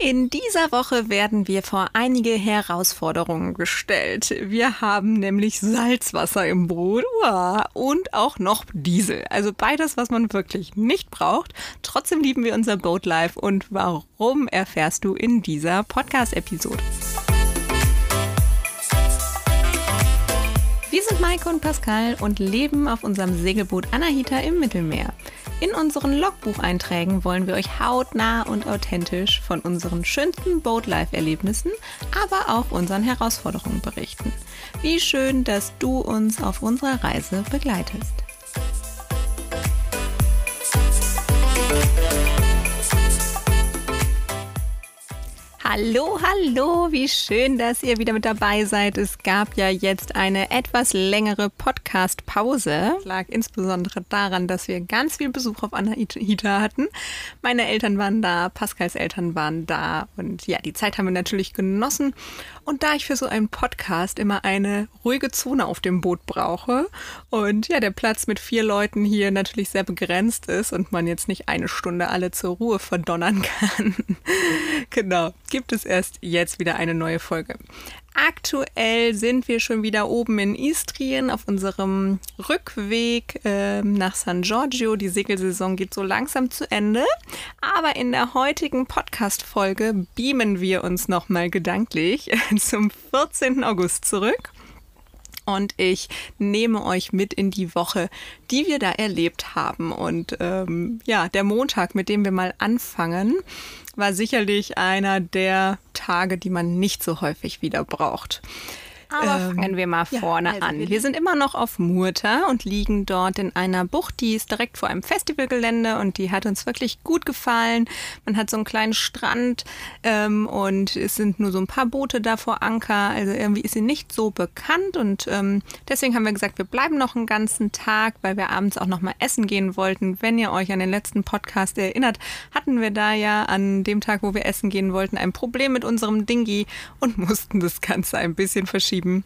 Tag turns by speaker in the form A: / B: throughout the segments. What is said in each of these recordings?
A: In dieser Woche werden wir vor einige Herausforderungen gestellt. Wir haben nämlich Salzwasser im Boot und auch noch Diesel. Also beides, was man wirklich nicht braucht. Trotzdem lieben wir unser Boat Life und warum erfährst du in dieser Podcast-Episode. Wir sind Maike und Pascal und leben auf unserem Segelboot Anahita im Mittelmeer. In unseren Logbucheinträgen wollen wir euch hautnah und authentisch von unseren schönsten Boat-Life-Erlebnissen, aber auch unseren Herausforderungen berichten. Wie schön, dass du uns auf unserer Reise begleitest. Hallo, hallo, wie schön, dass ihr wieder mit dabei seid. Es gab ja jetzt eine etwas längere Podcast-Pause. Lag insbesondere daran, dass wir ganz viel Besuch auf Anahita hatten. Meine Eltern waren da, Pascals Eltern waren da und ja, die Zeit haben wir natürlich genossen. Und da ich für so einen Podcast immer eine ruhige Zone auf dem Boot brauche und ja, der Platz mit vier Leuten hier natürlich sehr begrenzt ist und man jetzt nicht eine Stunde alle zur Ruhe verdonnern kann. genau gibt es erst jetzt wieder eine neue Folge. Aktuell sind wir schon wieder oben in Istrien auf unserem Rückweg äh, nach San Giorgio. Die Segelsaison geht so langsam zu Ende. Aber in der heutigen Podcast-Folge beamen wir uns nochmal gedanklich zum 14. August zurück und ich nehme euch mit in die Woche, die wir da erlebt haben. Und ähm, ja, der Montag, mit dem wir mal anfangen, war sicherlich einer der Tage, die man nicht so häufig wieder braucht. Aber ähm, fangen wir mal vorne ja, also an. Wir, wir sind immer noch auf Murta und liegen dort in einer Bucht, die ist direkt vor einem Festivalgelände und die hat uns wirklich gut gefallen. Man hat so einen kleinen Strand ähm, und es sind nur so ein paar Boote da vor Anker. Also irgendwie ist sie nicht so bekannt und ähm, deswegen haben wir gesagt, wir bleiben noch einen ganzen Tag, weil wir abends auch noch mal essen gehen wollten. Wenn ihr euch an den letzten Podcast erinnert, hatten wir da ja an dem Tag, wo wir essen gehen wollten, ein Problem mit unserem Dingi und mussten das Ganze ein bisschen verschieben geschrieben.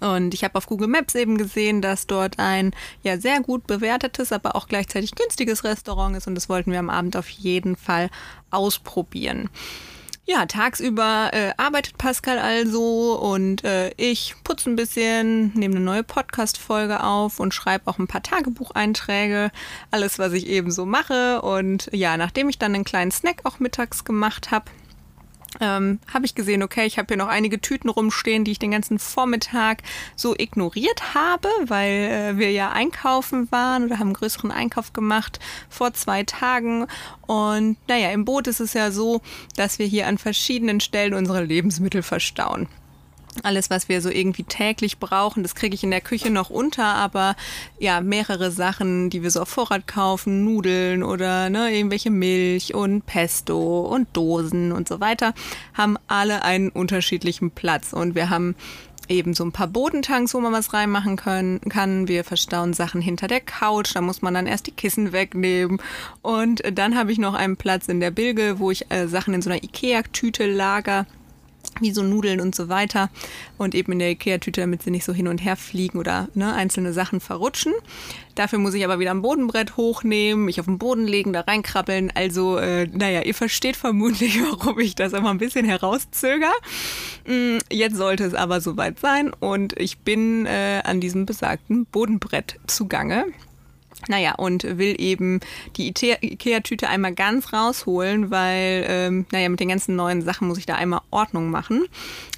A: Und ich habe auf Google Maps eben gesehen, dass dort ein ja sehr gut bewertetes, aber auch gleichzeitig günstiges Restaurant ist und das wollten wir am Abend auf jeden Fall ausprobieren. Ja, tagsüber äh, arbeitet Pascal also und äh, ich putze ein bisschen, nehme eine neue Podcast-Folge auf und schreibe auch ein paar Tagebucheinträge. Alles, was ich eben so mache. Und ja, nachdem ich dann einen kleinen Snack auch mittags gemacht habe, ähm, habe ich gesehen, okay, ich habe hier noch einige Tüten rumstehen, die ich den ganzen Vormittag so ignoriert habe, weil äh, wir ja einkaufen waren oder haben einen größeren Einkauf gemacht vor zwei Tagen. Und naja, im Boot ist es ja so, dass wir hier an verschiedenen Stellen unsere Lebensmittel verstauen alles, was wir so irgendwie täglich brauchen, das kriege ich in der Küche noch unter, aber ja, mehrere Sachen, die wir so auf Vorrat kaufen, Nudeln oder ne, irgendwelche Milch und Pesto und Dosen und so weiter, haben alle einen unterschiedlichen Platz. Und wir haben eben so ein paar Bodentanks, wo man was reinmachen können, kann. Wir verstauen Sachen hinter der Couch, da muss man dann erst die Kissen wegnehmen. Und dann habe ich noch einen Platz in der Bilge, wo ich äh, Sachen in so einer Ikea-Tüte lager wie so Nudeln und so weiter und eben in der Ikea-Tüte, damit sie nicht so hin und her fliegen oder ne, einzelne Sachen verrutschen. Dafür muss ich aber wieder ein Bodenbrett hochnehmen, mich auf den Boden legen, da reinkrabbeln. Also, äh, naja, ihr versteht vermutlich, warum ich das immer ein bisschen herauszöger. Mm, jetzt sollte es aber soweit sein und ich bin äh, an diesem besagten Bodenbrett zugange. Naja, und will eben die Ikea-Tüte einmal ganz rausholen, weil, ähm, naja, mit den ganzen neuen Sachen muss ich da einmal Ordnung machen.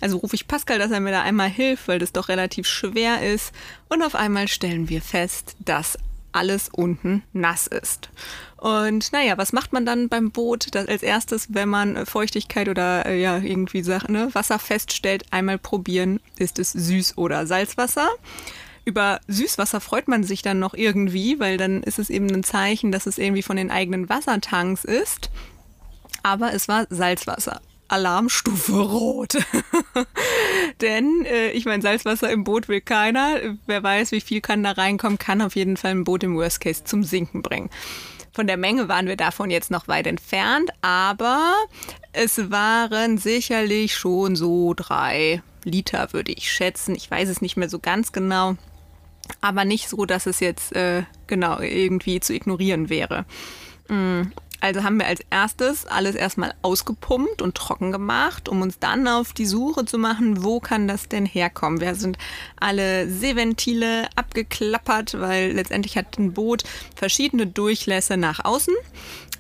A: Also rufe ich Pascal, dass er mir da einmal hilft, weil das doch relativ schwer ist. Und auf einmal stellen wir fest, dass alles unten nass ist. Und naja, was macht man dann beim Boot? Das als erstes, wenn man Feuchtigkeit oder äh, ja irgendwie Sachen, ne, Wasser feststellt, einmal probieren, ist es Süß- oder Salzwasser. Über Süßwasser freut man sich dann noch irgendwie, weil dann ist es eben ein Zeichen, dass es irgendwie von den eigenen Wassertanks ist. Aber es war Salzwasser. Alarmstufe Rot. Denn äh, ich meine, Salzwasser im Boot will keiner. Wer weiß, wie viel kann da reinkommen, kann auf jeden Fall ein Boot im Worst Case zum Sinken bringen. Von der Menge waren wir davon jetzt noch weit entfernt, aber es waren sicherlich schon so drei Liter, würde ich schätzen. Ich weiß es nicht mehr so ganz genau aber nicht so, dass es jetzt äh, genau irgendwie zu ignorieren wäre. Mm. Also haben wir als erstes alles erstmal ausgepumpt und trocken gemacht, um uns dann auf die Suche zu machen, wo kann das denn herkommen. Wir sind alle Seeventile abgeklappert, weil letztendlich hat ein Boot verschiedene Durchlässe nach außen.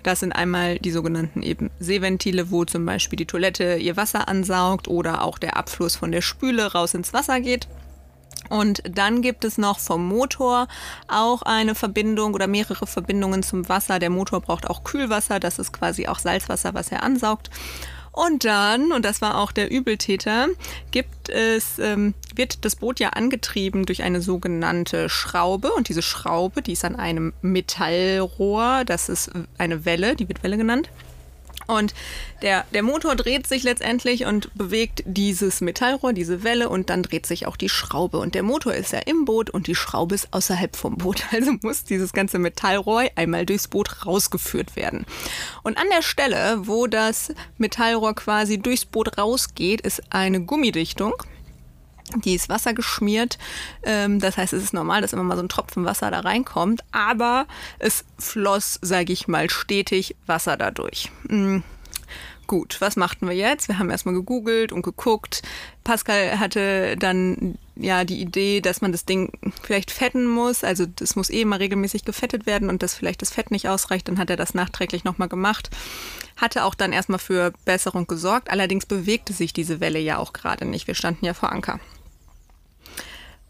A: Das sind einmal die sogenannten eben Seeventile, wo zum Beispiel die Toilette ihr Wasser ansaugt oder auch der Abfluss von der Spüle raus ins Wasser geht. Und dann gibt es noch vom Motor auch eine Verbindung oder mehrere Verbindungen zum Wasser. Der Motor braucht auch Kühlwasser, das ist quasi auch Salzwasser, was er ansaugt. Und dann, und das war auch der Übeltäter, gibt es, ähm, wird das Boot ja angetrieben durch eine sogenannte Schraube. Und diese Schraube, die ist an einem Metallrohr, das ist eine Welle, die wird Welle genannt. Und der, der Motor dreht sich letztendlich und bewegt dieses Metallrohr, diese Welle und dann dreht sich auch die Schraube. Und der Motor ist ja im Boot und die Schraube ist außerhalb vom Boot. Also muss dieses ganze Metallrohr einmal durchs Boot rausgeführt werden. Und an der Stelle, wo das Metallrohr quasi durchs Boot rausgeht, ist eine Gummidichtung. Die ist wassergeschmiert. Ähm, das heißt, es ist normal, dass immer mal so ein Tropfen Wasser da reinkommt. Aber es floss, sage ich mal, stetig Wasser dadurch. Mhm. Gut, was machten wir jetzt? Wir haben erstmal gegoogelt und geguckt. Pascal hatte dann ja die Idee, dass man das Ding vielleicht fetten muss. Also das muss eh mal regelmäßig gefettet werden und dass vielleicht das Fett nicht ausreicht. Dann hat er das nachträglich nochmal gemacht. Hatte auch dann erstmal für Besserung gesorgt. Allerdings bewegte sich diese Welle ja auch gerade nicht. Wir standen ja vor Anker.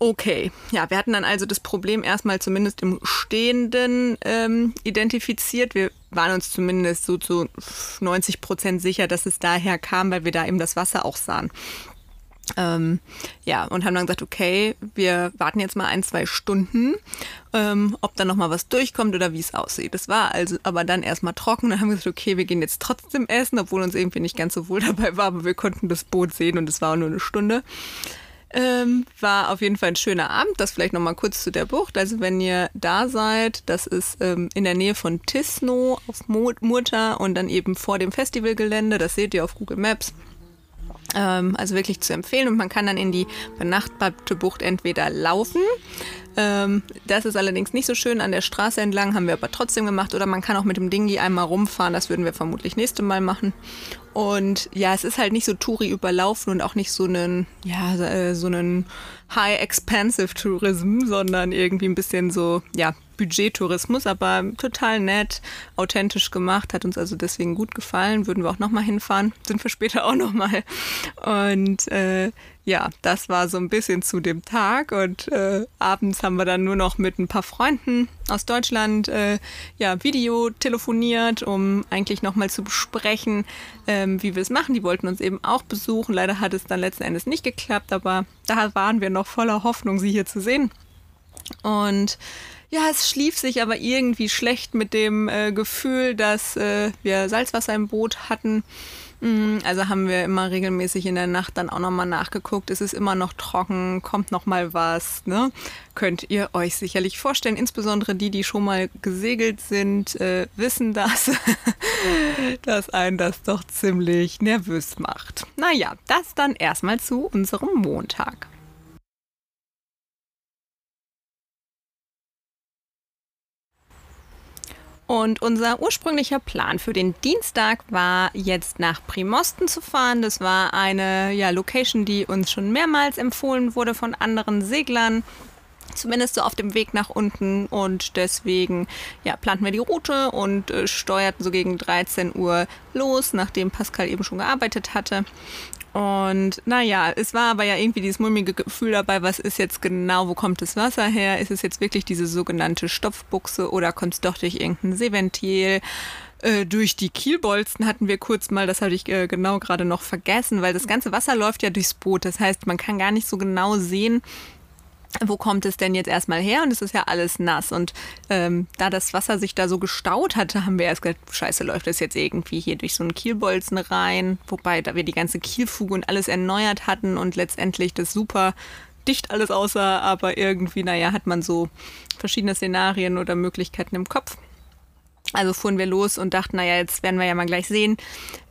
A: Okay, ja, wir hatten dann also das Problem erstmal zumindest im Stehenden ähm, identifiziert. Wir waren uns zumindest so zu 90 Prozent sicher, dass es daher kam, weil wir da eben das Wasser auch sahen. Ähm, ja, und haben dann gesagt, okay, wir warten jetzt mal ein, zwei Stunden, ähm, ob da nochmal was durchkommt oder wie es aussieht. Das war also aber dann erstmal trocken. Dann haben gesagt, okay, wir gehen jetzt trotzdem essen, obwohl uns irgendwie nicht ganz so wohl dabei war, aber wir konnten das Boot sehen und es war nur eine Stunde. Ähm, war auf jeden Fall ein schöner Abend. Das vielleicht nochmal kurz zu der Bucht. Also wenn ihr da seid, das ist ähm, in der Nähe von Tisno auf Murta und dann eben vor dem Festivalgelände. Das seht ihr auf Google Maps. Ähm, also wirklich zu empfehlen. Und man kann dann in die benachbarte Bucht entweder laufen. Ähm, das ist allerdings nicht so schön an der Straße entlang, haben wir aber trotzdem gemacht. Oder man kann auch mit dem Dingi einmal rumfahren. Das würden wir vermutlich nächste Mal machen. Und ja, es ist halt nicht so Touri überlaufen und auch nicht so einen, ja, äh, so einen High Expensive Tourism, sondern irgendwie ein bisschen so, ja, Budgettourismus, aber total nett, authentisch gemacht, hat uns also deswegen gut gefallen, würden wir auch nochmal hinfahren, sind wir später auch nochmal. Und äh, ja, das war so ein bisschen zu dem Tag und äh, abends haben wir dann nur noch mit ein paar Freunden aus Deutschland äh, ja, Video telefoniert, um eigentlich nochmal zu besprechen, ähm, wie wir es machen. Die wollten uns eben auch besuchen. Leider hat es dann letzten Endes nicht geklappt, aber da waren wir noch voller Hoffnung, sie hier zu sehen. Und ja, es schlief sich aber irgendwie schlecht mit dem äh, Gefühl, dass äh, wir Salzwasser im Boot hatten also haben wir immer regelmäßig in der Nacht dann auch nochmal nachgeguckt. Es ist immer noch trocken, kommt nochmal was. Ne? Könnt ihr euch sicherlich vorstellen. Insbesondere die, die schon mal gesegelt sind, äh, wissen das, dass einen das doch ziemlich nervös macht. Naja, das dann erstmal zu unserem Montag. Und unser ursprünglicher Plan für den Dienstag war jetzt nach Primosten zu fahren. Das war eine ja, Location, die uns schon mehrmals empfohlen wurde von anderen Seglern. Zumindest so auf dem Weg nach unten und deswegen ja, planten wir die Route und äh, steuerten so gegen 13 Uhr los, nachdem Pascal eben schon gearbeitet hatte. Und naja, es war aber ja irgendwie dieses mulmige Gefühl dabei, was ist jetzt genau, wo kommt das Wasser her? Ist es jetzt wirklich diese sogenannte Stopfbuchse oder kommt es doch durch irgendein Seeventil? Äh, durch die Kielbolzen hatten wir kurz mal, das habe ich äh, genau gerade noch vergessen, weil das ganze Wasser läuft ja durchs Boot. Das heißt, man kann gar nicht so genau sehen, wo kommt es denn jetzt erstmal her? Und es ist ja alles nass. Und ähm, da das Wasser sich da so gestaut hatte, haben wir erst gedacht, scheiße, läuft das jetzt irgendwie hier durch so einen Kielbolzen rein. Wobei, da wir die ganze Kielfuge und alles erneuert hatten und letztendlich das super dicht alles aussah, aber irgendwie, naja, hat man so verschiedene Szenarien oder Möglichkeiten im Kopf. Also fuhren wir los und dachten, naja, jetzt werden wir ja mal gleich sehen,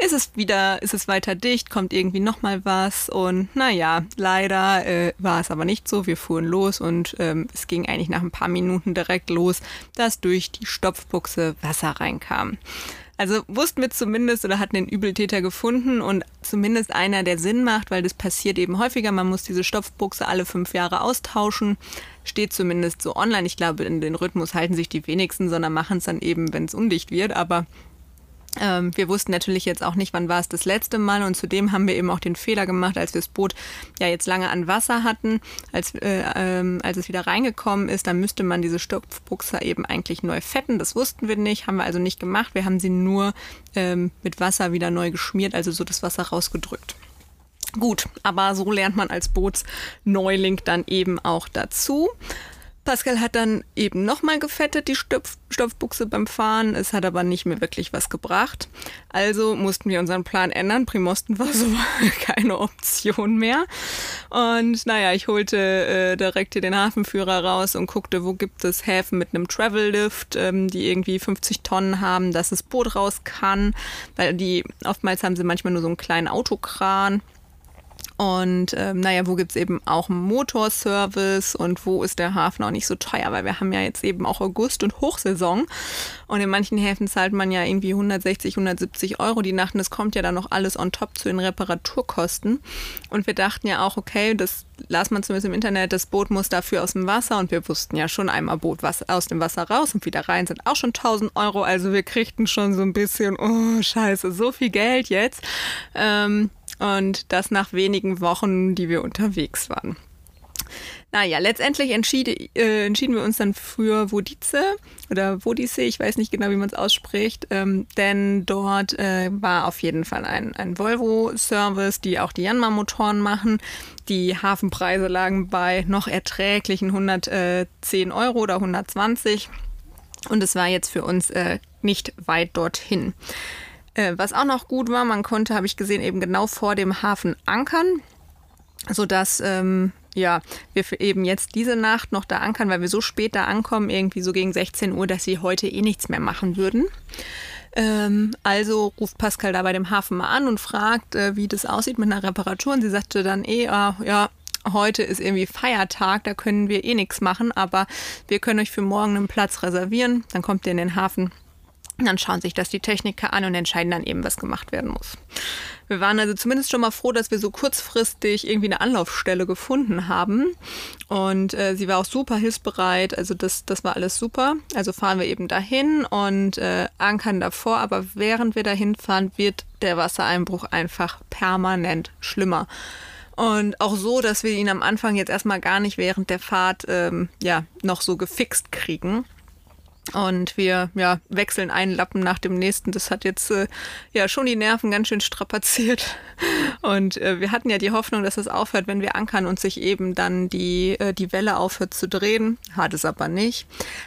A: ist es wieder, ist es weiter dicht, kommt irgendwie nochmal was und naja, leider äh, war es aber nicht so. Wir fuhren los und ähm, es ging eigentlich nach ein paar Minuten direkt los, dass durch die Stopfbuchse Wasser reinkam. Also wussten wir zumindest oder hatten den Übeltäter gefunden und zumindest einer, der Sinn macht, weil das passiert eben häufiger. Man muss diese Stoffbuchse alle fünf Jahre austauschen. Steht zumindest so online. Ich glaube, in den Rhythmus halten sich die wenigsten, sondern machen es dann eben, wenn es undicht wird. Aber ähm, wir wussten natürlich jetzt auch nicht, wann war es das letzte Mal und zudem haben wir eben auch den Fehler gemacht, als wir das Boot ja jetzt lange an Wasser hatten, als, äh, ähm, als es wieder reingekommen ist, dann müsste man diese Stopfbuchse eben eigentlich neu fetten. Das wussten wir nicht, haben wir also nicht gemacht. Wir haben sie nur ähm, mit Wasser wieder neu geschmiert, also so das Wasser rausgedrückt. Gut, aber so lernt man als Bootsneuling dann eben auch dazu. Pascal hat dann eben nochmal gefettet, die Stopf Stoffbuchse beim Fahren. Es hat aber nicht mehr wirklich was gebracht. Also mussten wir unseren Plan ändern. Primosten war so keine Option mehr. Und naja, ich holte äh, direkt hier den Hafenführer raus und guckte, wo gibt es Häfen mit einem Travel-Lift, ähm, die irgendwie 50 Tonnen haben, dass das Boot raus kann. Weil die, oftmals haben sie manchmal nur so einen kleinen Autokran. Und ähm, naja, wo gibt es eben auch einen Motorservice und wo ist der Hafen auch nicht so teuer, weil wir haben ja jetzt eben auch August und Hochsaison. Und in manchen Häfen zahlt man ja irgendwie 160, 170 Euro die Nacht und es kommt ja dann noch alles on top zu den Reparaturkosten. Und wir dachten ja auch, okay, das las man zumindest im Internet, das Boot muss dafür aus dem Wasser und wir wussten ja schon einmal Boot was aus dem Wasser raus und wieder rein sind auch schon 1000 Euro. Also wir kriegten schon so ein bisschen, oh scheiße, so viel Geld jetzt. Ähm, und das nach wenigen Wochen, die wir unterwegs waren. Naja, letztendlich entschied, äh, entschieden wir uns dann für Wodice oder Wodice, ich weiß nicht genau, wie man es ausspricht, ähm, denn dort äh, war auf jeden Fall ein, ein Volvo-Service, die auch die Yanmar-Motoren machen. Die Hafenpreise lagen bei noch erträglichen 110 Euro oder 120 und es war jetzt für uns äh, nicht weit dorthin. Äh, was auch noch gut war, man konnte, habe ich gesehen, eben genau vor dem Hafen ankern, sodass ähm, ja, wir eben jetzt diese Nacht noch da ankern, weil wir so spät da ankommen, irgendwie so gegen 16 Uhr, dass sie heute eh nichts mehr machen würden. Ähm, also ruft Pascal da bei dem Hafen mal an und fragt, äh, wie das aussieht mit einer Reparatur. Und sie sagte dann eh, ah, ja, heute ist irgendwie Feiertag, da können wir eh nichts machen, aber wir können euch für morgen einen Platz reservieren. Dann kommt ihr in den Hafen dann schauen sich das die Techniker an und entscheiden dann eben, was gemacht werden muss. Wir waren also zumindest schon mal froh, dass wir so kurzfristig irgendwie eine Anlaufstelle gefunden haben. Und äh, sie war auch super hilfsbereit. Also das, das war alles super. Also fahren wir eben dahin und äh, ankern davor. Aber während wir dahin fahren, wird der Wassereinbruch einfach permanent schlimmer. Und auch so, dass wir ihn am Anfang jetzt erstmal gar nicht während der Fahrt ähm, ja noch so gefixt kriegen. Und wir ja, wechseln einen Lappen nach dem nächsten. Das hat jetzt äh, ja schon die Nerven ganz schön strapaziert. Und äh, wir hatten ja die Hoffnung, dass es aufhört, wenn wir ankern und sich eben dann die, äh, die Welle aufhört zu drehen. Hat es aber nicht.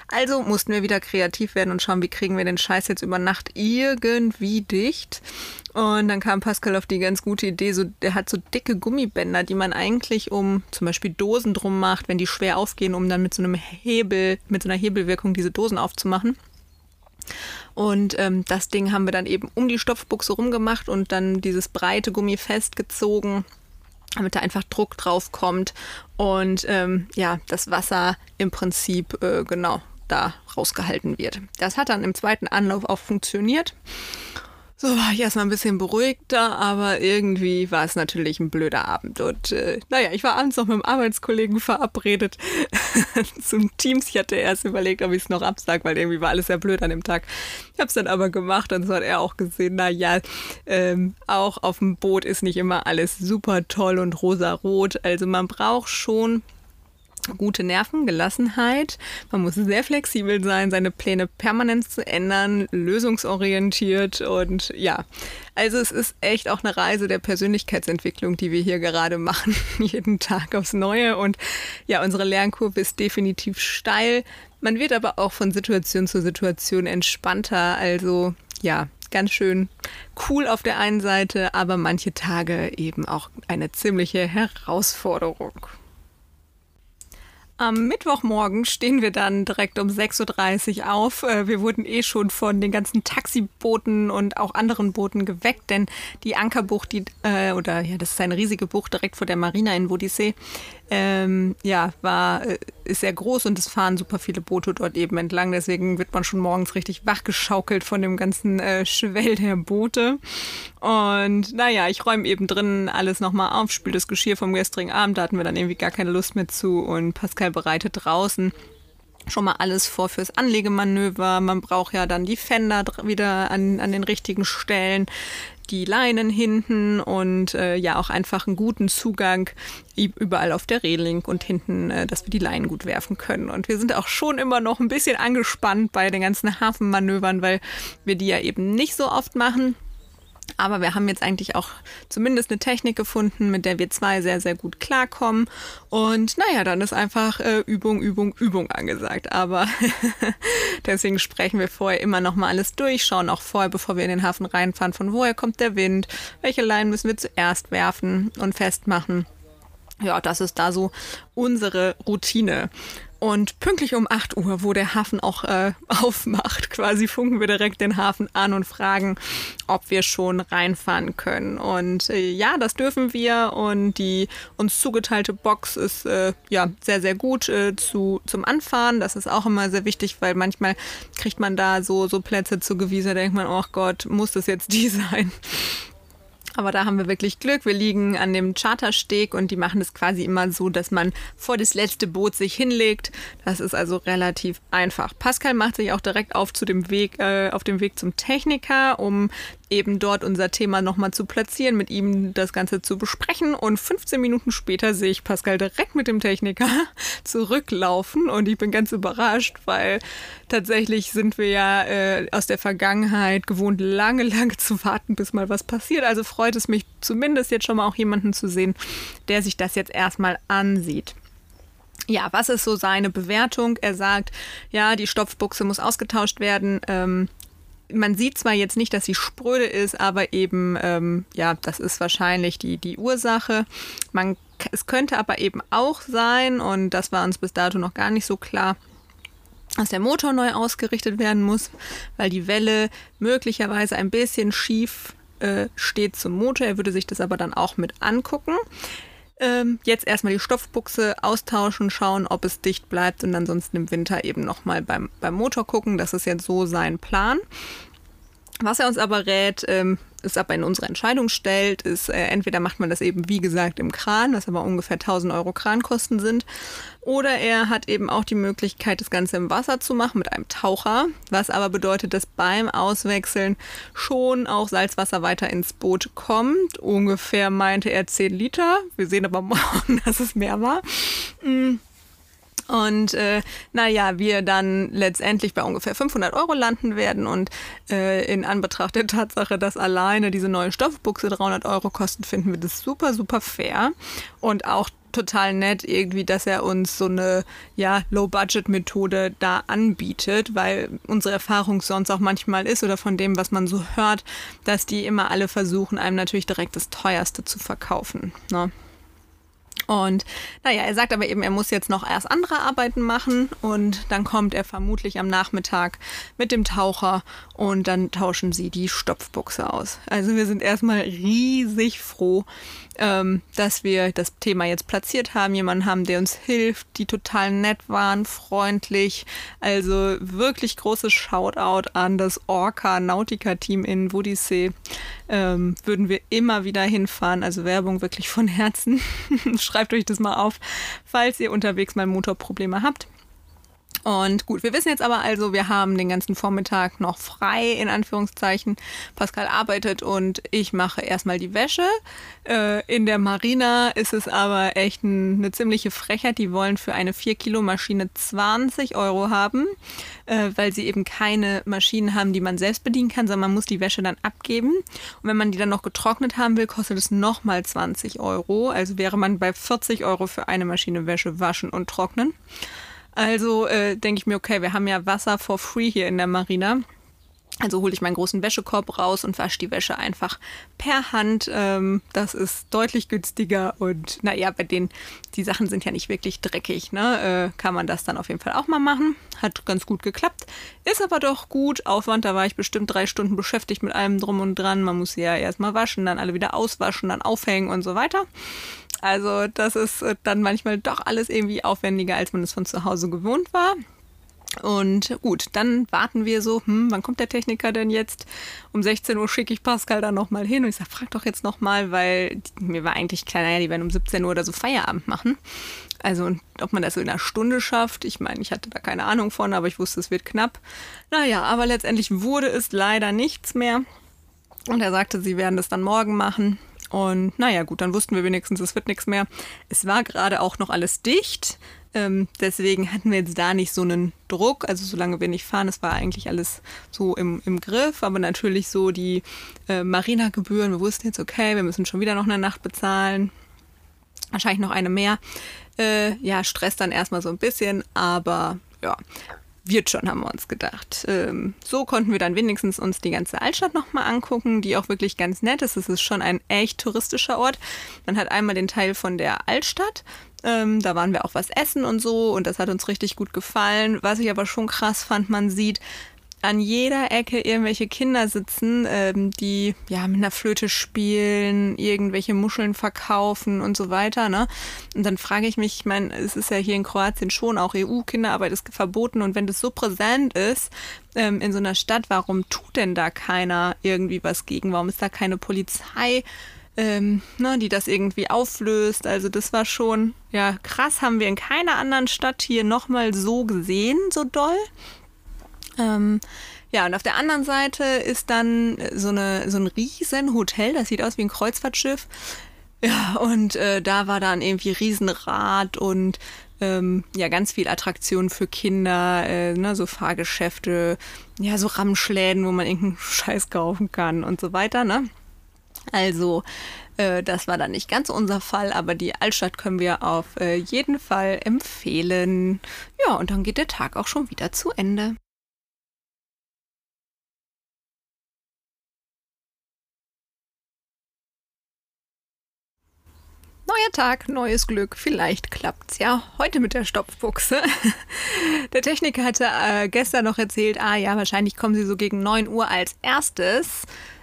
A: Also mussten wir wieder kreativ werden und schauen, wie kriegen wir den Scheiß jetzt über Nacht irgendwie dicht. Und dann kam Pascal auf die ganz gute Idee, so, der hat so dicke Gummibänder, die man eigentlich um zum Beispiel Dosen drum macht, wenn die schwer aufgehen, um dann mit so einem Hebel, mit so einer Hebelwirkung diese Dosen aufzumachen. Und ähm, das Ding haben wir dann eben um die Stoffbuchse rumgemacht und dann dieses breite Gummi festgezogen, damit da einfach Druck drauf kommt und ähm, ja, das Wasser im Prinzip äh, genau da rausgehalten wird. Das hat dann im zweiten Anlauf auch funktioniert. So war ich erstmal ein bisschen beruhigter, aber irgendwie war es natürlich ein blöder Abend. Und äh, naja, ich war abends noch mit einem Arbeitskollegen verabredet zum Teams. Ich hatte erst überlegt, ob ich es noch absage, weil irgendwie war alles sehr blöd an dem Tag. Ich habe es dann aber gemacht und so hat er auch gesehen, naja, ähm, auch auf dem Boot ist nicht immer alles super toll und rosarot. Also man braucht schon gute Nerven, Gelassenheit. Man muss sehr flexibel sein, seine Pläne permanent zu ändern, lösungsorientiert und ja. Also es ist echt auch eine Reise der Persönlichkeitsentwicklung, die wir hier gerade machen, jeden Tag aufs Neue. Und ja, unsere Lernkurve ist definitiv steil. Man wird aber auch von Situation zu Situation entspannter. Also ja, ganz schön cool auf der einen Seite, aber manche Tage eben auch eine ziemliche Herausforderung. Am Mittwochmorgen stehen wir dann direkt um 6.30 Uhr auf. Äh, wir wurden eh schon von den ganzen Taxibooten und auch anderen Booten geweckt, denn die Ankerbucht, die, äh, oder ja, das ist eine riesige Bucht direkt vor der Marina in Vodisee, ähm, ja, war, äh, ist sehr groß und es fahren super viele Boote dort eben entlang. Deswegen wird man schon morgens richtig wachgeschaukelt von dem ganzen äh, Schwell der Boote. Und naja, ich räume eben drin alles nochmal auf, spüle das Geschirr vom gestrigen Abend, da hatten wir dann irgendwie gar keine Lust mehr zu und Pascal bereitet draußen schon mal alles vor fürs Anlegemanöver. Man braucht ja dann die Fender wieder an, an den richtigen Stellen, die Leinen hinten und äh, ja auch einfach einen guten Zugang überall auf der Reling und hinten, äh, dass wir die Leinen gut werfen können. Und wir sind auch schon immer noch ein bisschen angespannt bei den ganzen Hafenmanövern, weil wir die ja eben nicht so oft machen. Aber wir haben jetzt eigentlich auch zumindest eine Technik gefunden, mit der wir zwei sehr, sehr gut klarkommen. Und naja, dann ist einfach äh, Übung, Übung, Übung angesagt. Aber deswegen sprechen wir vorher immer nochmal alles durch, schauen auch vorher, bevor wir in den Hafen reinfahren, von woher kommt der Wind, welche Leinen müssen wir zuerst werfen und festmachen. Ja, das ist da so unsere Routine. Und pünktlich um 8 Uhr, wo der Hafen auch äh, aufmacht, quasi funken wir direkt den Hafen an und fragen, ob wir schon reinfahren können. Und äh, ja, das dürfen wir. Und die uns zugeteilte Box ist äh, ja sehr, sehr gut äh, zu, zum Anfahren. Das ist auch immer sehr wichtig, weil manchmal kriegt man da so, so Plätze zugewiesen, da denkt man, oh Gott, muss das jetzt die sein? Aber da haben wir wirklich Glück. Wir liegen an dem Chartersteg und die machen es quasi immer so, dass man vor das letzte Boot sich hinlegt. Das ist also relativ einfach. Pascal macht sich auch direkt auf zu dem Weg, äh, auf dem Weg zum Techniker, um eben dort unser Thema nochmal zu platzieren, mit ihm das Ganze zu besprechen. Und 15 Minuten später sehe ich Pascal direkt mit dem Techniker zurücklaufen und ich bin ganz überrascht, weil tatsächlich sind wir ja äh, aus der Vergangenheit gewohnt, lange, lange zu warten, bis mal was passiert. Also freut es mich zumindest jetzt schon mal auch jemanden zu sehen, der sich das jetzt erstmal ansieht. Ja, was ist so seine Bewertung? Er sagt, ja, die Stopfbuchse muss ausgetauscht werden. Ähm, man sieht zwar jetzt nicht, dass sie spröde ist, aber eben, ähm, ja, das ist wahrscheinlich die, die Ursache. Man, es könnte aber eben auch sein, und das war uns bis dato noch gar nicht so klar, dass der Motor neu ausgerichtet werden muss, weil die Welle möglicherweise ein bisschen schief äh, steht zum Motor. Er würde sich das aber dann auch mit angucken. Ähm, jetzt erstmal die Stoffbuchse austauschen, schauen, ob es dicht bleibt und ansonsten im Winter eben nochmal beim, beim Motor gucken. Das ist jetzt so sein Plan. Was er uns aber rät, ähm, es aber in unsere Entscheidung stellt, ist, äh, entweder macht man das eben, wie gesagt, im Kran, was aber ungefähr 1000 Euro Krankosten sind, oder er hat eben auch die Möglichkeit, das Ganze im Wasser zu machen mit einem Taucher, was aber bedeutet, dass beim Auswechseln schon auch Salzwasser weiter ins Boot kommt. Ungefähr meinte er 10 Liter. Wir sehen aber morgen, dass es mehr war. Mhm. Und äh, naja, wir dann letztendlich bei ungefähr 500 Euro landen werden und äh, in Anbetracht der Tatsache, dass alleine diese neue Stoffbuchse 300 Euro kosten, finden wir das super, super fair und auch total nett irgendwie, dass er uns so eine ja, Low-Budget-Methode da anbietet, weil unsere Erfahrung sonst auch manchmal ist oder von dem, was man so hört, dass die immer alle versuchen, einem natürlich direkt das teuerste zu verkaufen. Ne? Und naja, er sagt aber eben, er muss jetzt noch erst andere Arbeiten machen und dann kommt er vermutlich am Nachmittag mit dem Taucher und dann tauschen sie die Stopfbuchse aus. Also wir sind erstmal riesig froh, ähm, dass wir das Thema jetzt platziert haben, jemanden haben, der uns hilft, die total nett waren, freundlich. Also wirklich großes Shoutout an das Orca Nautica Team in Wodisee. Ähm, würden wir immer wieder hinfahren. Also Werbung wirklich von Herzen. Schreibt euch das mal auf, falls ihr unterwegs mal Motorprobleme habt. Und gut, wir wissen jetzt aber also, wir haben den ganzen Vormittag noch frei, in Anführungszeichen. Pascal arbeitet und ich mache erstmal die Wäsche. Äh, in der Marina ist es aber echt ein, eine ziemliche Frechheit. Die wollen für eine 4-Kilo-Maschine 20 Euro haben, äh, weil sie eben keine Maschinen haben, die man selbst bedienen kann, sondern man muss die Wäsche dann abgeben. Und wenn man die dann noch getrocknet haben will, kostet es nochmal 20 Euro. Also wäre man bei 40 Euro für eine Maschine Wäsche waschen und trocknen. Also äh, denke ich mir, okay, wir haben ja Wasser for free hier in der Marina. Also hole ich meinen großen Wäschekorb raus und wasche die Wäsche einfach per Hand. Ähm, das ist deutlich günstiger und naja, bei denen, die Sachen sind ja nicht wirklich dreckig, ne? Äh, kann man das dann auf jeden Fall auch mal machen. Hat ganz gut geklappt. Ist aber doch gut. Aufwand, da war ich bestimmt drei Stunden beschäftigt mit allem drum und dran. Man muss sie ja erstmal waschen, dann alle wieder auswaschen, dann aufhängen und so weiter. Also das ist dann manchmal doch alles irgendwie aufwendiger, als man es von zu Hause gewohnt war. Und gut, dann warten wir so, hm, wann kommt der Techniker denn jetzt? Um 16 Uhr schicke ich Pascal da nochmal hin und ich sage, frag doch jetzt nochmal, weil mir war eigentlich klar, naja, die werden um 17 Uhr oder so Feierabend machen. Also ob man das so in einer Stunde schafft, ich meine, ich hatte da keine Ahnung von, aber ich wusste, es wird knapp. Naja, aber letztendlich wurde es leider nichts mehr. Und er sagte, sie werden das dann morgen machen. Und naja, gut, dann wussten wir wenigstens, es wird nichts mehr. Es war gerade auch noch alles dicht. Ähm, deswegen hatten wir jetzt da nicht so einen Druck. Also solange wir nicht fahren, es war eigentlich alles so im, im Griff. Aber natürlich so die äh, Marina-Gebühren. Wir wussten jetzt, okay, wir müssen schon wieder noch eine Nacht bezahlen. Wahrscheinlich noch eine mehr. Äh, ja, Stress dann erstmal so ein bisschen. Aber ja, wird schon, haben wir uns gedacht. Ähm, so konnten wir dann wenigstens uns die ganze Altstadt nochmal angucken, die auch wirklich ganz nett ist. Es ist schon ein echt touristischer Ort. Man hat einmal den Teil von der Altstadt. Ähm, da waren wir auch was essen und so und das hat uns richtig gut gefallen. Was ich aber schon krass fand, man sieht an jeder Ecke irgendwelche Kinder sitzen, ähm, die ja mit einer Flöte spielen, irgendwelche Muscheln verkaufen und so weiter. Ne? Und dann frage ich mich, ich meine, es ist ja hier in Kroatien schon auch EU-Kinderarbeit ist verboten und wenn das so präsent ist ähm, in so einer Stadt, warum tut denn da keiner irgendwie was gegen? Warum ist da keine Polizei? Ähm, ne, die das irgendwie auflöst. Also das war schon, ja, krass, haben wir in keiner anderen Stadt hier nochmal so gesehen, so doll. Ähm, ja, und auf der anderen Seite ist dann so, eine, so ein riesen Hotel, das sieht aus wie ein Kreuzfahrtschiff. Ja, und äh, da war dann irgendwie Riesenrad und ähm, ja, ganz viel Attraktionen für Kinder, äh, ne, so Fahrgeschäfte, ja, so Ramschläden, wo man irgendeinen Scheiß kaufen kann und so weiter, ne? Also, äh, das war dann nicht ganz unser Fall, aber die Altstadt können wir auf äh, jeden Fall empfehlen. Ja, und dann geht der Tag auch schon wieder zu Ende. Neuer Tag, neues Glück. Vielleicht klappt's ja heute mit der Stopfbuchse. Der Techniker hatte äh, gestern noch erzählt, ah ja, wahrscheinlich kommen sie so gegen 9 Uhr als erstes.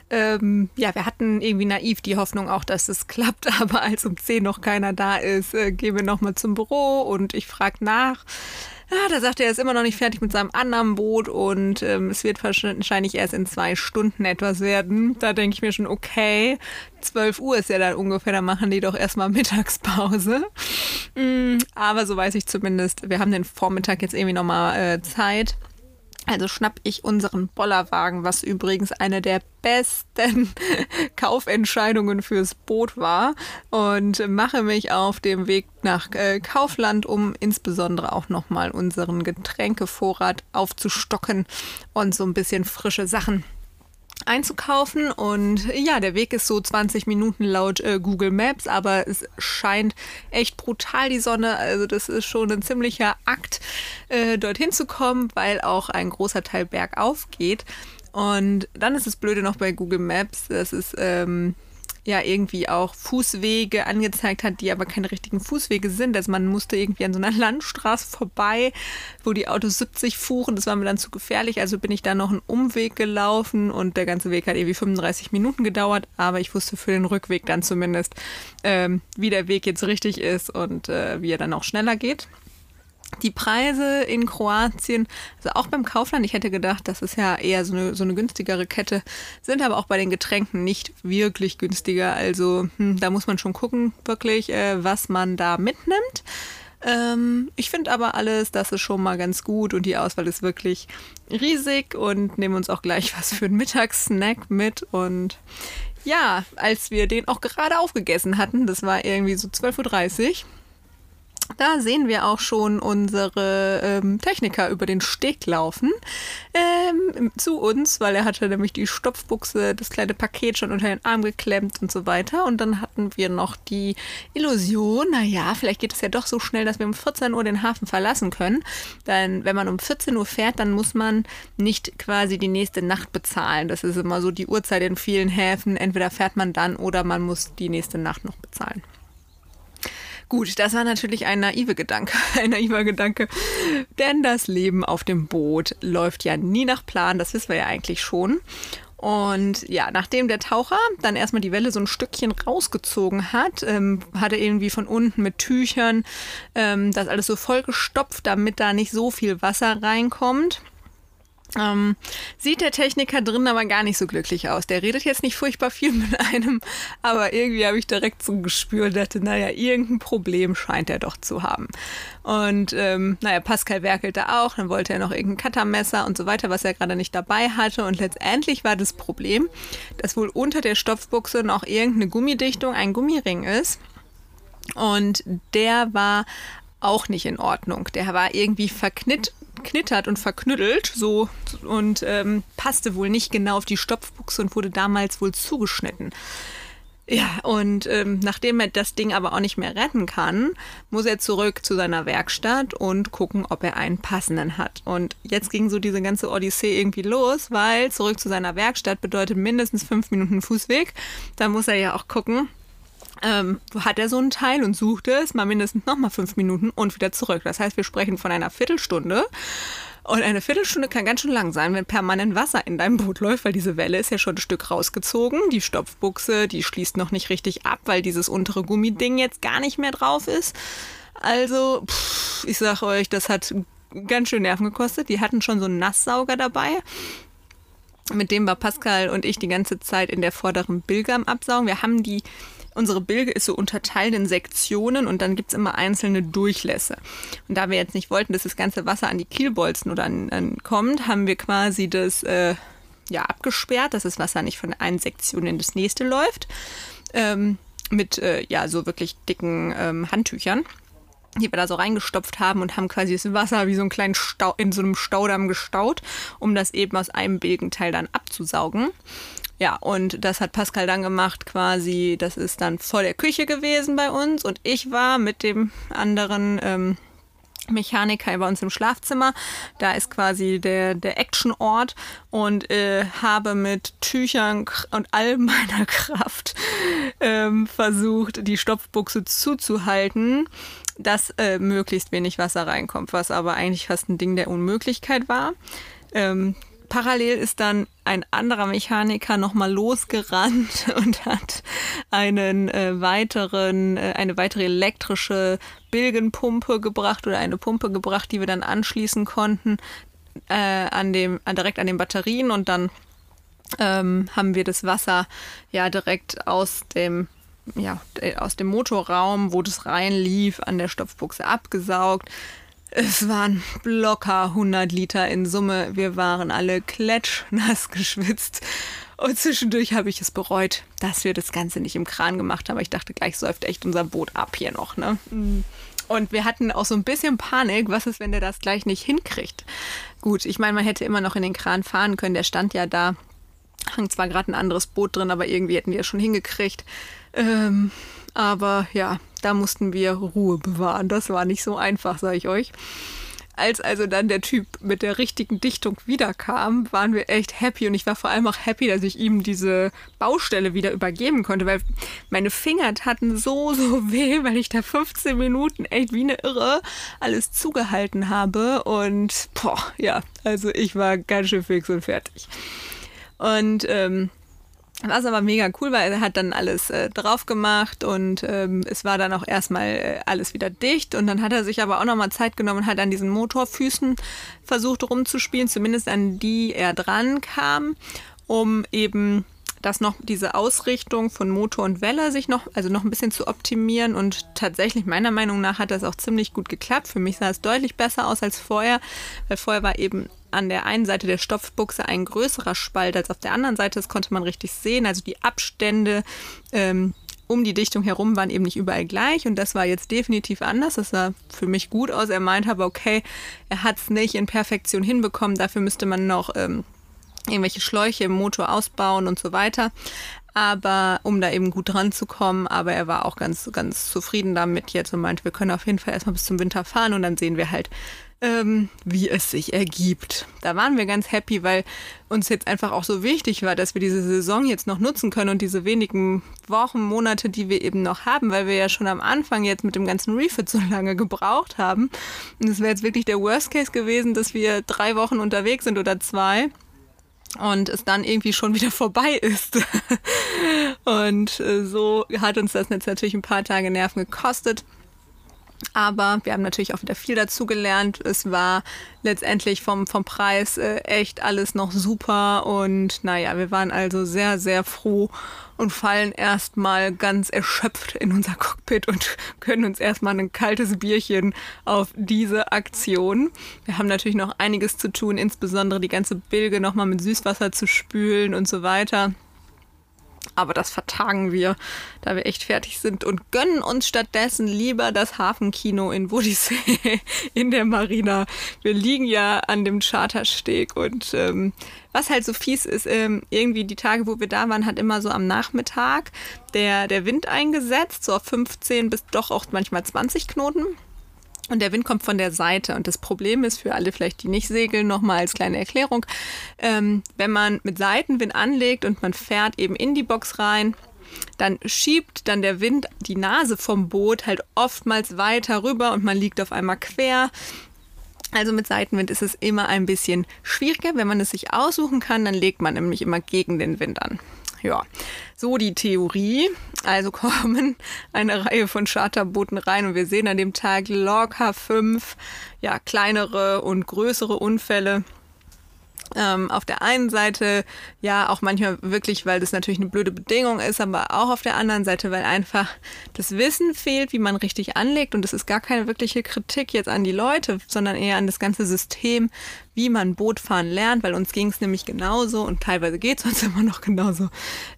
A: Ähm, ja, wir hatten irgendwie naiv die Hoffnung auch, dass es klappt, aber als um 10 noch keiner da ist, äh, gehen wir nochmal zum Büro und ich frage nach. Ah, da sagt er, er ist immer noch nicht fertig mit seinem anderen Boot und ähm, es wird wahrscheinlich erst in zwei Stunden etwas werden. Da denke ich mir schon, okay, 12 Uhr ist ja dann ungefähr, dann machen die doch erstmal Mittagspause. Mm, aber so weiß ich zumindest, wir haben den Vormittag jetzt irgendwie nochmal äh, Zeit. Also schnapp ich unseren Bollerwagen, was übrigens eine der besten Kaufentscheidungen fürs Boot war und mache mich auf dem Weg nach äh, Kaufland, um insbesondere auch nochmal unseren Getränkevorrat aufzustocken und so ein bisschen frische Sachen einzukaufen. Und ja, der Weg ist so 20 Minuten laut äh, Google Maps, aber es scheint echt brutal die Sonne. Also das ist schon ein ziemlicher Akt, äh, dorthin zu kommen, weil auch ein großer Teil bergauf geht. Und dann ist es blöde noch bei Google Maps, das ist ähm, ja irgendwie auch Fußwege angezeigt hat, die aber keine richtigen Fußwege sind. Also man musste irgendwie an so einer Landstraße vorbei, wo die Autos 70 fuhren. Das war mir dann zu gefährlich. Also bin ich da noch einen Umweg gelaufen und der ganze Weg hat irgendwie 35 Minuten gedauert. Aber ich wusste für den Rückweg dann zumindest, ähm, wie der Weg jetzt richtig ist und äh, wie er dann auch schneller geht die Preise in Kroatien, also auch beim Kaufland, ich hätte gedacht, das ist ja eher so eine, so eine günstigere Kette, sind aber auch bei den Getränken nicht wirklich günstiger. Also hm, da muss man schon gucken, wirklich, äh, was man da mitnimmt. Ähm, ich finde aber alles, das ist schon mal ganz gut und die Auswahl ist wirklich riesig und nehmen uns auch gleich was für einen Mittagssnack mit. Und ja, als wir den auch gerade aufgegessen hatten, das war irgendwie so 12.30 Uhr da sehen wir auch schon unsere ähm, Techniker über den Steg laufen ähm, zu uns, weil er hatte nämlich die Stopfbuchse, das kleine Paket schon unter den Arm geklemmt und so weiter. Und dann hatten wir noch die Illusion, naja, vielleicht geht es ja doch so schnell, dass wir um 14 Uhr den Hafen verlassen können. Denn wenn man um 14 Uhr fährt, dann muss man nicht quasi die nächste Nacht bezahlen. Das ist immer so die Uhrzeit in vielen Häfen. Entweder fährt man dann oder man muss die nächste Nacht noch bezahlen. Gut, das war natürlich ein naiver Gedanke, ein naiver Gedanke. Denn das Leben auf dem Boot läuft ja nie nach Plan, das wissen wir ja eigentlich schon. Und ja, nachdem der Taucher dann erstmal die Welle so ein Stückchen rausgezogen hat, ähm, hat er irgendwie von unten mit Tüchern ähm, das alles so vollgestopft, damit da nicht so viel Wasser reinkommt. Ähm, sieht der Techniker drin aber gar nicht so glücklich aus. Der redet jetzt nicht furchtbar viel mit einem, aber irgendwie habe ich direkt so gespürt, dachte, naja, irgendein Problem scheint er doch zu haben. Und ähm, naja, Pascal werkelte auch, dann wollte er noch irgendein Cuttermesser und so weiter, was er gerade nicht dabei hatte. Und letztendlich war das Problem, dass wohl unter der Stoffbuchse noch irgendeine Gummidichtung, ein Gummiring ist. Und der war auch nicht in Ordnung. Der war irgendwie verknitt, knittert und verknüttelt so und ähm, passte wohl nicht genau auf die Stopfbuchse und wurde damals wohl zugeschnitten. Ja, und ähm, nachdem er das Ding aber auch nicht mehr retten kann, muss er zurück zu seiner Werkstatt und gucken, ob er einen passenden hat. Und jetzt ging so diese ganze Odyssee irgendwie los, weil zurück zu seiner Werkstatt bedeutet mindestens fünf Minuten Fußweg. Da muss er ja auch gucken, ähm, hat er so ein Teil und sucht es mal mindestens nochmal fünf Minuten und wieder zurück. Das heißt, wir sprechen von einer Viertelstunde. Und eine Viertelstunde kann ganz schön lang sein, wenn permanent Wasser in deinem Boot läuft, weil diese Welle ist ja schon ein Stück rausgezogen. Die Stopfbuchse, die schließt noch nicht richtig ab, weil dieses untere Gummiding jetzt gar nicht mehr drauf ist. Also, pff, ich sag euch, das hat ganz schön Nerven gekostet. Die hatten schon so einen Nasssauger dabei. Mit dem war Pascal und ich die ganze Zeit in der vorderen Bilge am Absaugen. Wir haben die unsere Bilge ist so unterteilt in Sektionen und dann gibt es immer einzelne Durchlässe. Und da wir jetzt nicht wollten, dass das ganze Wasser an die Kielbolzen oder an, an kommt, haben wir quasi das äh, ja, abgesperrt, dass das Wasser nicht von der einen Sektion in das nächste läuft. Ähm, mit äh, ja so wirklich dicken ähm, Handtüchern die wir da so reingestopft haben und haben quasi das Wasser wie so einen kleinen Stau in so einem Staudamm gestaut, um das eben aus einem Bilgenteil dann abzusaugen. Ja, und das hat Pascal dann gemacht quasi, das ist dann vor der Küche gewesen bei uns und ich war mit dem anderen ähm, Mechaniker bei uns im Schlafzimmer. Da ist quasi der, der Actionort und äh, habe mit Tüchern und all meiner Kraft ähm, versucht, die Stopfbuchse zuzuhalten, dass äh, möglichst wenig Wasser reinkommt, was aber eigentlich fast ein Ding der Unmöglichkeit war. Ähm, parallel ist dann ein anderer Mechaniker nochmal losgerannt und hat einen äh, weiteren, äh, eine weitere elektrische Bilgenpumpe gebracht oder eine Pumpe gebracht, die wir dann anschließen konnten äh, an dem, direkt an den Batterien und dann ähm, haben wir das Wasser ja direkt aus dem ja, aus dem Motorraum, wo das reinlief, an der Stopfbuchse abgesaugt. Es waren locker 100 Liter in Summe. Wir waren alle klatschnass geschwitzt. Und zwischendurch habe ich es bereut, dass wir das Ganze nicht im Kran gemacht haben. Ich dachte, gleich säuft echt unser Boot ab hier noch. Ne? Und wir hatten auch so ein bisschen Panik, was ist, wenn der das gleich nicht hinkriegt. Gut, ich meine, man hätte immer noch in den Kran fahren können. Der stand ja da. Hang zwar gerade ein anderes Boot drin, aber irgendwie hätten wir es schon hingekriegt. Ähm, aber ja, da mussten wir Ruhe bewahren. Das war nicht so einfach, sage ich euch. Als also dann der Typ mit der richtigen Dichtung wiederkam, waren wir echt happy und ich war vor allem auch happy, dass ich ihm diese Baustelle wieder übergeben konnte, weil meine Finger taten so, so weh, weil ich da 15 Minuten echt wie eine Irre alles zugehalten habe und boah, ja, also ich war ganz schön fix und fertig. Und ähm, was aber mega cool war, er hat dann alles äh, drauf gemacht und ähm, es war dann auch erstmal äh, alles wieder dicht. Und dann hat er sich aber auch nochmal Zeit genommen und hat an diesen Motorfüßen versucht rumzuspielen, zumindest an die er dran kam, um eben das noch diese Ausrichtung von Motor und Welle sich noch, also noch ein bisschen zu optimieren und tatsächlich meiner Meinung nach hat das auch ziemlich gut geklappt. Für mich sah es deutlich besser aus als vorher, weil vorher war eben an der einen Seite der Stoffbuchse ein größerer Spalt als auf der anderen Seite. Das konnte man richtig sehen. Also die Abstände ähm, um die Dichtung herum waren eben nicht überall gleich und das war jetzt definitiv anders. Das sah für mich gut aus. Er meinte aber, okay, er hat es nicht in Perfektion hinbekommen. Dafür müsste man noch ähm, irgendwelche Schläuche im Motor ausbauen und so weiter. Aber um da eben gut dran zu kommen, aber er war auch ganz, ganz zufrieden damit jetzt und meinte, wir können auf jeden Fall erstmal bis zum Winter fahren und dann sehen wir halt, ähm, wie es sich ergibt. Da waren wir ganz happy, weil uns jetzt einfach auch so wichtig war, dass wir diese Saison jetzt noch nutzen können und diese wenigen Wochen, Monate, die wir eben noch haben, weil wir ja schon am Anfang jetzt mit dem ganzen Refit so lange gebraucht haben. Und es wäre jetzt wirklich der Worst Case gewesen, dass wir drei Wochen unterwegs sind oder zwei und es dann irgendwie schon wieder vorbei ist. und äh, so hat uns das jetzt natürlich ein paar Tage Nerven gekostet. Aber wir haben natürlich auch wieder viel dazugelernt. Es war letztendlich vom, vom Preis äh, echt alles noch super. Und naja, wir waren also sehr, sehr froh und fallen erstmal ganz erschöpft in unser Cockpit und können uns erstmal ein kaltes Bierchen auf diese Aktion. Wir haben natürlich noch einiges zu tun, insbesondere die ganze Bilge nochmal mit Süßwasser zu spülen und so weiter. Aber das vertagen wir, da wir echt fertig sind und gönnen uns stattdessen lieber das Hafenkino in Bodisee in der Marina. Wir liegen ja an dem Chartersteg und ähm, was halt so fies ist, ähm, irgendwie die Tage, wo wir da waren, hat immer so am Nachmittag der, der Wind eingesetzt, so auf 15 bis doch auch manchmal 20 Knoten. Und der Wind kommt von der Seite. Und das Problem ist für alle vielleicht, die nicht segeln, nochmal als kleine Erklärung, ähm, wenn man mit Seitenwind anlegt und man fährt eben in die Box rein, dann schiebt dann der Wind die Nase vom Boot halt oftmals weiter rüber und man liegt auf einmal quer. Also mit Seitenwind ist es immer ein bisschen schwieriger. Wenn man es sich aussuchen kann, dann legt man nämlich immer gegen den Wind an. Ja, so die Theorie. Also kommen eine Reihe von Charterbooten rein und wir sehen an dem Tag locker fünf, ja, kleinere und größere Unfälle ähm, auf der einen Seite ja auch manchmal wirklich, weil das natürlich eine blöde Bedingung ist, aber auch auf der anderen Seite, weil einfach das Wissen fehlt, wie man richtig anlegt. Und das ist gar keine wirkliche Kritik jetzt an die Leute, sondern eher an das ganze System, wie man Bootfahren lernt, weil uns ging es nämlich genauso und teilweise geht es uns immer noch genauso.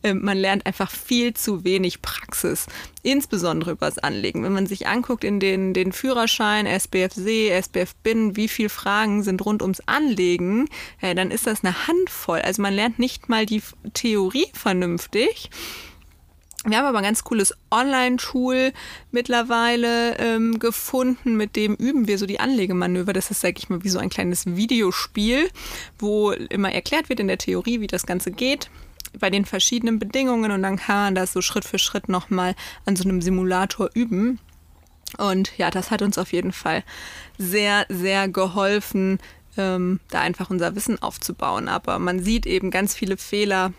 A: Ähm, man lernt einfach viel zu wenig Praxis, insbesondere übers Anlegen. Wenn man sich anguckt in den, den Führerschein, SBF See, SBF Bin, wie viele Fragen sind rund ums Anlegen, äh, dann ist das eine Handvoll. Also man lernt nicht mal die Theorie vernünftig. Wir haben aber ein ganz cooles Online-Tool mittlerweile ähm, gefunden, mit dem üben wir so die Anlegemanöver. Das ist, sag ich mal, wie so ein kleines Videospiel, wo immer erklärt wird in der Theorie, wie das Ganze geht bei den verschiedenen Bedingungen und dann kann man das so Schritt für Schritt nochmal an so einem Simulator üben. Und ja, das hat uns auf jeden Fall sehr, sehr geholfen, ähm, da einfach unser Wissen aufzubauen. Aber man sieht eben ganz viele Fehler,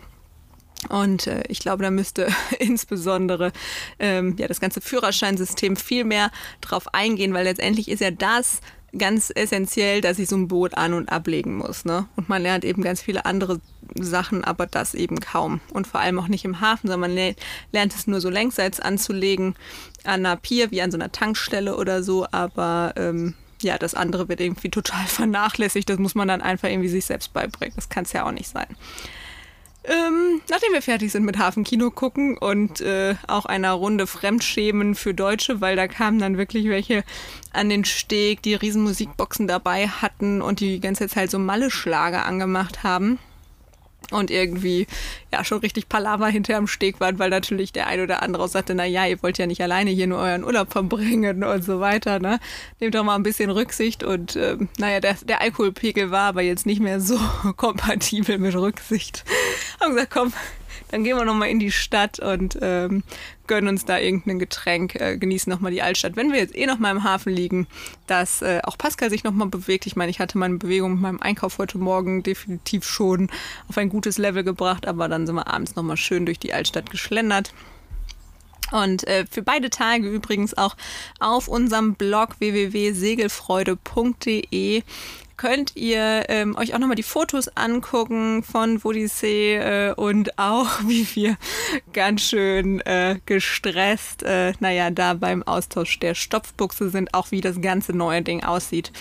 A: und äh, ich glaube, da müsste insbesondere ähm, ja, das ganze Führerscheinsystem viel mehr drauf eingehen, weil letztendlich ist ja das ganz essentiell, dass ich so ein Boot an- und ablegen muss. Ne? Und man lernt eben ganz viele andere Sachen, aber das eben kaum. Und vor allem auch nicht im Hafen, sondern man lernt es nur so längsseits anzulegen, an einer Pier wie an so einer Tankstelle oder so. Aber ähm, ja, das andere wird irgendwie total vernachlässigt. Das muss man dann einfach irgendwie sich selbst beibringen. Das kann es ja auch nicht sein. Ähm, nachdem wir fertig sind mit Hafenkino gucken und äh, auch einer Runde Fremdschämen für Deutsche, weil da kamen dann wirklich welche an den Steg, die Riesenmusikboxen dabei hatten und die ganze Zeit so Malle-Schlager angemacht haben und irgendwie ja schon richtig Palaver hinterm Steg waren, weil natürlich der ein oder andere sagte, na ja, ihr wollt ja nicht alleine hier nur euren Urlaub verbringen und so weiter, ne? Nehmt doch mal ein bisschen Rücksicht und äh, naja, der, der Alkoholpegel war aber jetzt nicht mehr so kompatibel mit Rücksicht. Haben gesagt, komm, dann gehen wir nochmal in die Stadt und ähm, gönnen uns da irgendein Getränk, äh, genießen nochmal die Altstadt. Wenn wir jetzt eh nochmal im Hafen liegen, dass äh, auch Pascal sich nochmal bewegt. Ich meine, ich hatte meine Bewegung mit meinem Einkauf heute Morgen definitiv schon auf ein gutes Level gebracht, aber dann sind wir abends nochmal schön durch die Altstadt geschlendert. Und äh, für beide Tage übrigens auch auf unserem Blog www.segelfreude.de könnt ihr ähm, euch auch nochmal die Fotos angucken von Vodisee äh, und auch, wie wir ganz schön äh, gestresst, äh, naja, da beim Austausch der Stopfbuchse sind, auch wie das ganze neue Ding aussieht,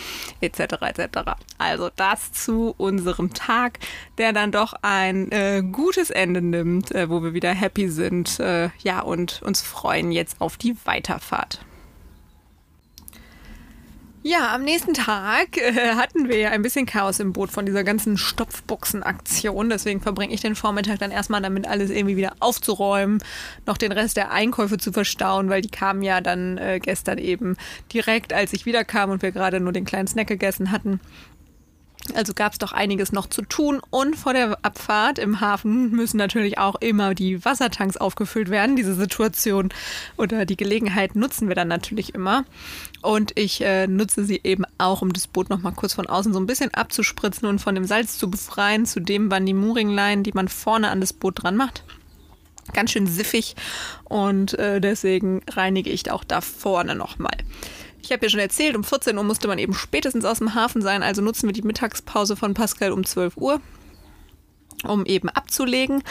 A: etc. etc. Also das zu unserem Tag, der dann doch ein äh, gutes Ende nimmt, äh, wo wir wieder happy sind, äh, ja, und uns freuen jetzt auf die Weiterfahrt. Ja, am nächsten Tag äh, hatten wir ja ein bisschen Chaos im Boot von dieser ganzen Stopfboxen-Aktion. Deswegen verbringe ich den Vormittag dann erstmal damit, alles irgendwie wieder aufzuräumen, noch den Rest der Einkäufe zu verstauen, weil die kamen ja dann äh, gestern eben direkt, als ich wiederkam und wir gerade nur den kleinen Snack gegessen hatten. Also gab es doch einiges noch zu tun und vor der Abfahrt im Hafen müssen natürlich auch immer die Wassertanks aufgefüllt werden. Diese Situation oder die Gelegenheit nutzen wir dann natürlich immer. Und ich äh, nutze sie eben auch, um das Boot nochmal kurz von außen so ein bisschen abzuspritzen und von dem Salz zu befreien. Zudem waren die Mooringleinen, die man vorne an das Boot dran macht, ganz schön siffig und äh, deswegen reinige ich auch da vorne nochmal. Ich habe ja schon erzählt, um 14 Uhr musste man eben spätestens aus dem Hafen sein, also nutzen wir die Mittagspause von Pascal um 12 Uhr um eben abzulegen.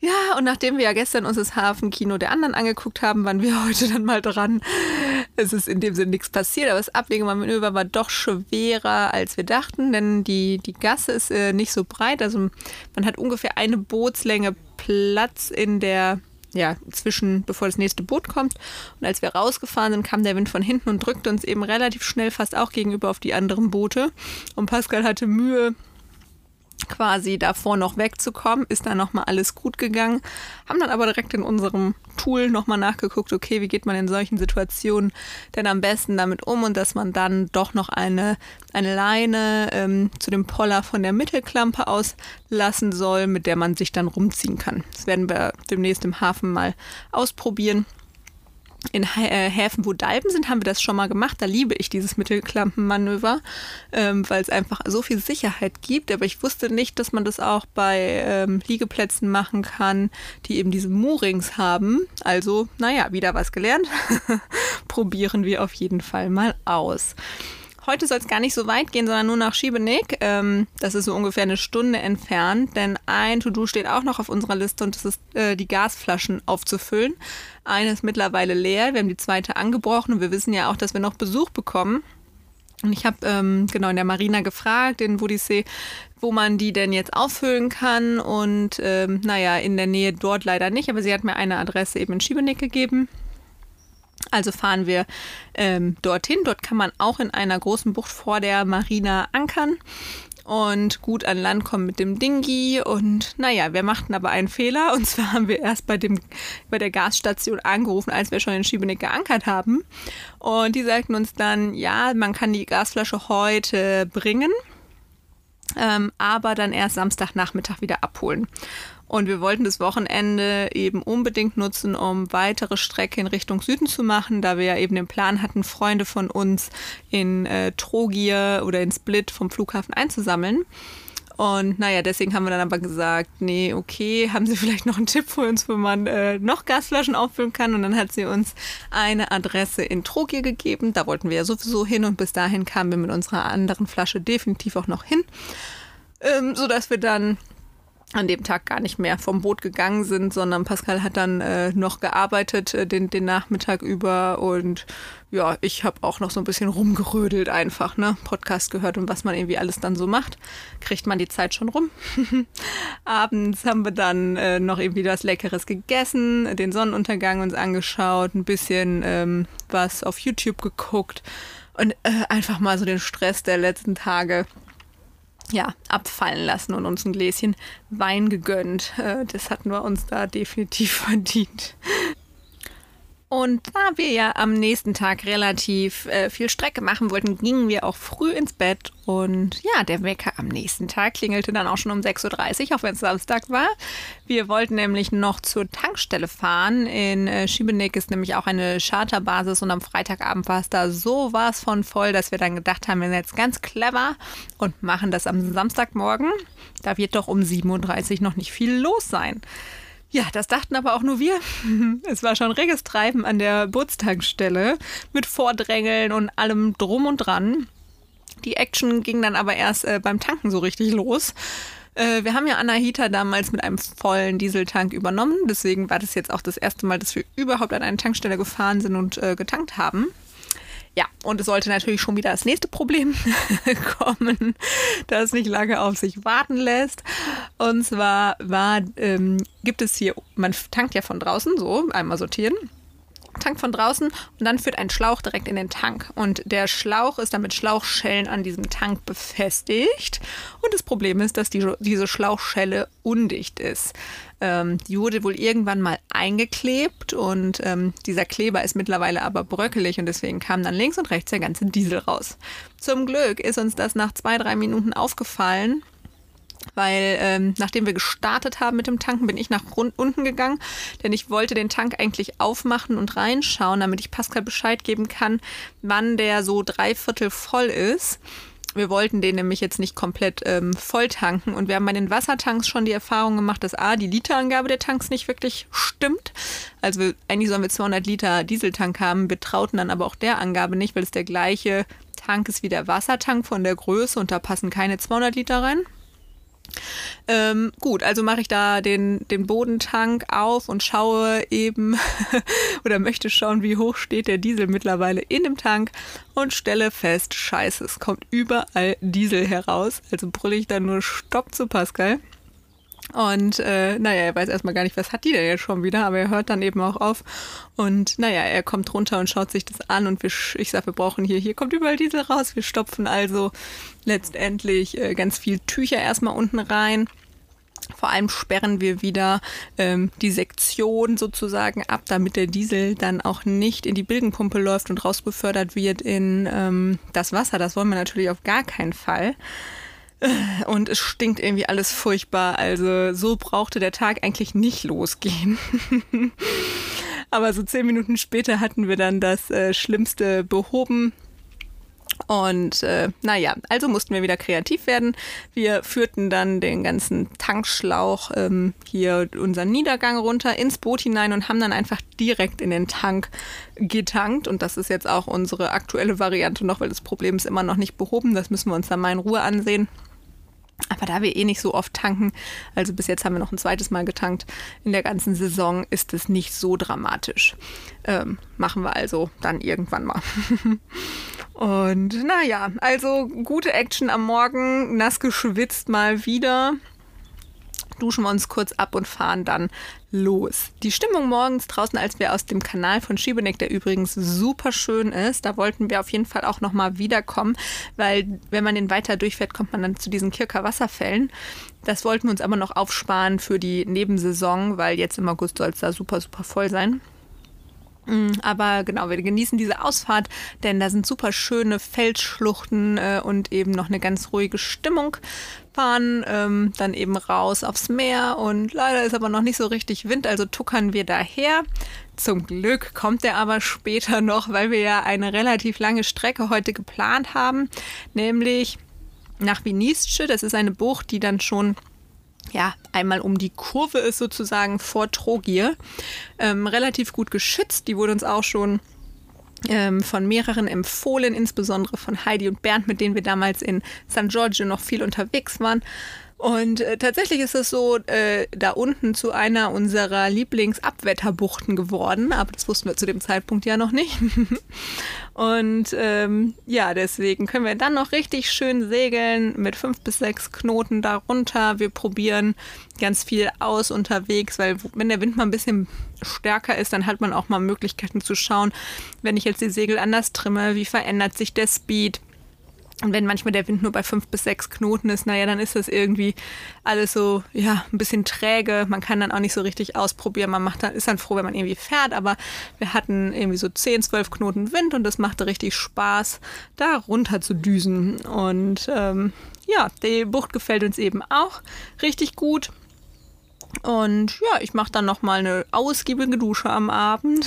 A: Ja, und nachdem wir ja gestern uns das Hafenkino der anderen angeguckt haben, waren wir heute dann mal dran. Es ist in dem Sinne nichts passiert, aber das Ablegemanöver war doch schwerer, als wir dachten, denn die, die Gasse ist äh, nicht so breit. Also man hat ungefähr eine Bootslänge Platz in der ja, zwischen, bevor das nächste Boot kommt. Und als wir rausgefahren sind, kam der Wind von hinten und drückte uns eben relativ schnell fast auch gegenüber auf die anderen Boote. Und Pascal hatte Mühe, quasi davor noch wegzukommen, ist dann nochmal alles gut gegangen. Haben dann aber direkt in unserem Tool nochmal nachgeguckt, okay, wie geht man in solchen Situationen denn am besten damit um und dass man dann doch noch eine, eine Leine ähm, zu dem Poller von der Mittelklampe auslassen soll, mit der man sich dann rumziehen kann. Das werden wir demnächst im Hafen mal ausprobieren in äh, Häfen, wo Dalben sind, haben wir das schon mal gemacht. Da liebe ich dieses Mittelklampenmanöver, ähm, weil es einfach so viel Sicherheit gibt. Aber ich wusste nicht, dass man das auch bei ähm, Liegeplätzen machen kann, die eben diese Moorings haben. Also, naja, wieder was gelernt. Probieren wir auf jeden Fall mal aus. Heute soll es gar nicht so weit gehen, sondern nur nach Schiebenig. Ähm, das ist so ungefähr eine Stunde entfernt, denn ein To-Do steht auch noch auf unserer Liste und das ist, äh, die Gasflaschen aufzufüllen. Eine ist mittlerweile leer, wir haben die zweite angebrochen und wir wissen ja auch, dass wir noch Besuch bekommen. Und ich habe ähm, genau in der Marina gefragt, in Bodisee, wo man die denn jetzt auffüllen kann. Und ähm, naja, in der Nähe dort leider nicht, aber sie hat mir eine Adresse eben in Schiebenig gegeben. Also fahren wir ähm, dorthin. Dort kann man auch in einer großen Bucht vor der Marina ankern und gut an Land kommen mit dem Dingi. Und naja, wir machten aber einen Fehler. Und zwar haben wir erst bei, dem, bei der Gasstation angerufen, als wir schon in Schiebeneck geankert haben. Und die sagten uns dann, ja, man kann die Gasflasche heute bringen, ähm, aber dann erst Samstagnachmittag wieder abholen. Und wir wollten das Wochenende eben unbedingt nutzen, um weitere Strecke in Richtung Süden zu machen, da wir ja eben den Plan hatten, Freunde von uns in äh, Trogir oder in Split vom Flughafen einzusammeln. Und naja, deswegen haben wir dann aber gesagt, nee, okay, haben Sie vielleicht noch einen Tipp für uns, wo man äh, noch Gasflaschen auffüllen kann? Und dann hat sie uns eine Adresse in Trogir gegeben. Da wollten wir ja sowieso hin und bis dahin kamen wir mit unserer anderen Flasche definitiv auch noch hin. Ähm, sodass wir dann an dem Tag gar nicht mehr vom Boot gegangen sind, sondern Pascal hat dann äh, noch gearbeitet äh, den, den Nachmittag über und ja, ich habe auch noch so ein bisschen rumgerödelt einfach, ne? Podcast gehört und was man irgendwie alles dann so macht. Kriegt man die Zeit schon rum. Abends haben wir dann äh, noch irgendwie was Leckeres gegessen, den Sonnenuntergang uns angeschaut, ein bisschen ähm, was auf YouTube geguckt und äh, einfach mal so den Stress der letzten Tage ja, abfallen lassen und uns ein Gläschen Wein gegönnt. Äh, das hatten wir uns da definitiv verdient. Und da wir ja am nächsten Tag relativ äh, viel Strecke machen wollten, gingen wir auch früh ins Bett. Und ja, der Wecker am nächsten Tag klingelte dann auch schon um 6.30 Uhr, auch wenn es Samstag war. Wir wollten nämlich noch zur Tankstelle fahren. In äh, Schiebeneck ist nämlich auch eine Charterbasis und am Freitagabend war es da so was von voll, dass wir dann gedacht haben, wir sind jetzt ganz clever und machen das am Samstagmorgen. Da wird doch um 7.30 Uhr noch nicht viel los sein. Ja, das dachten aber auch nur wir. Es war schon reges Treiben an der Bootstankstelle mit Vordrängeln und allem drum und dran. Die Action ging dann aber erst äh, beim Tanken so richtig los. Äh, wir haben ja Anahita damals mit einem vollen Dieseltank übernommen. Deswegen war das jetzt auch das erste Mal, dass wir überhaupt an eine Tankstelle gefahren sind und äh, getankt haben. Ja, und es sollte natürlich schon wieder das nächste Problem kommen, das nicht lange auf sich warten lässt. Und zwar war, ähm, gibt es hier, man tankt ja von draußen so, einmal sortieren. Wassertank von draußen und dann führt ein Schlauch direkt in den Tank. Und der Schlauch ist dann mit Schlauchschellen an diesem Tank befestigt. Und das Problem ist, dass die, diese Schlauchschelle undicht ist. Ähm, die wurde wohl irgendwann mal eingeklebt und ähm, dieser Kleber ist mittlerweile aber bröckelig und deswegen kam dann links und rechts der ganze Diesel raus. Zum Glück ist uns das nach zwei, drei Minuten aufgefallen weil ähm, nachdem wir gestartet haben mit dem Tanken, bin ich nach unten gegangen, denn ich wollte den Tank eigentlich aufmachen und reinschauen, damit ich Pascal Bescheid geben kann, wann der so dreiviertel voll ist. Wir wollten den nämlich jetzt nicht komplett ähm, voll tanken und wir haben bei den Wassertanks schon die Erfahrung gemacht, dass A, die Literangabe der Tanks nicht wirklich stimmt. Also wir, eigentlich sollen wir 200 Liter Dieseltank haben, wir trauten dann aber auch der Angabe nicht, weil es der gleiche Tank ist wie der Wassertank von der Größe und da passen keine 200 Liter rein. Ähm, gut, also mache ich da den, den Bodentank auf und schaue eben oder möchte schauen, wie hoch steht der Diesel mittlerweile in dem Tank und stelle fest, scheiße, es kommt überall Diesel heraus. Also brülle ich dann nur Stopp zu Pascal. Und äh, naja, er weiß erstmal gar nicht, was hat die denn jetzt schon wieder, aber er hört dann eben auch auf. Und naja, er kommt runter und schaut sich das an und wir, ich sag, wir brauchen hier, hier kommt überall Diesel raus. Wir stopfen also letztendlich äh, ganz viel Tücher erstmal unten rein. Vor allem sperren wir wieder ähm, die Sektion sozusagen ab, damit der Diesel dann auch nicht in die Bilgenpumpe läuft und rausbefördert wird in ähm, das Wasser. Das wollen wir natürlich auf gar keinen Fall. Und es stinkt irgendwie alles furchtbar. Also so brauchte der Tag eigentlich nicht losgehen. Aber so zehn Minuten später hatten wir dann das äh, Schlimmste behoben. Und äh, naja, also mussten wir wieder kreativ werden. Wir führten dann den ganzen Tankschlauch ähm, hier unseren Niedergang runter ins Boot hinein und haben dann einfach direkt in den Tank getankt. Und das ist jetzt auch unsere aktuelle Variante noch, weil das Problem ist immer noch nicht behoben. Das müssen wir uns dann mal in Ruhe ansehen. Aber da wir eh nicht so oft tanken, also bis jetzt haben wir noch ein zweites Mal getankt, in der ganzen Saison ist es nicht so dramatisch. Ähm, machen wir also dann irgendwann mal. Und naja, also gute Action am Morgen, nass geschwitzt mal wieder duschen wir uns kurz ab und fahren dann los. Die Stimmung morgens draußen, als wir aus dem Kanal von Schiebeneck, der übrigens super schön ist, da wollten wir auf jeden Fall auch nochmal wiederkommen, weil wenn man den weiter durchfährt, kommt man dann zu diesen Kirker Wasserfällen. Das wollten wir uns aber noch aufsparen für die Nebensaison, weil jetzt im August soll es da super, super voll sein. Mm, aber genau, wir genießen diese Ausfahrt, denn da sind super schöne Felsschluchten äh, und eben noch eine ganz ruhige Stimmung. Fahren ähm, dann eben raus aufs Meer und leider ist aber noch nicht so richtig Wind, also tuckern wir daher. Zum Glück kommt er aber später noch, weil wir ja eine relativ lange Strecke heute geplant haben, nämlich nach Vinisce. Das ist eine Bucht, die dann schon ja, einmal um die Kurve ist sozusagen vor Trogir. Ähm, relativ gut geschützt. Die wurde uns auch schon ähm, von mehreren empfohlen, insbesondere von Heidi und Bernd, mit denen wir damals in San Giorgio noch viel unterwegs waren. Und äh, tatsächlich ist es so äh, da unten zu einer unserer Lieblingsabwetterbuchten geworden, aber das wussten wir zu dem Zeitpunkt ja noch nicht. und ähm, ja, deswegen können wir dann noch richtig schön segeln mit fünf bis sechs Knoten darunter. Wir probieren ganz viel aus unterwegs, weil wenn der Wind mal ein bisschen stärker ist, dann hat man auch mal Möglichkeiten zu schauen, wenn ich jetzt die Segel anders trimme, wie verändert sich der Speed und wenn manchmal der Wind nur bei fünf bis sechs Knoten ist, naja, dann ist das irgendwie alles so, ja, ein bisschen träge. Man kann dann auch nicht so richtig ausprobieren. Man macht dann, ist dann froh, wenn man irgendwie fährt, aber wir hatten irgendwie so zehn, zwölf Knoten Wind und das machte richtig Spaß, da runter zu düsen. Und ähm, ja, die Bucht gefällt uns eben auch richtig gut. Und ja, ich mache dann nochmal eine ausgiebige Dusche am Abend.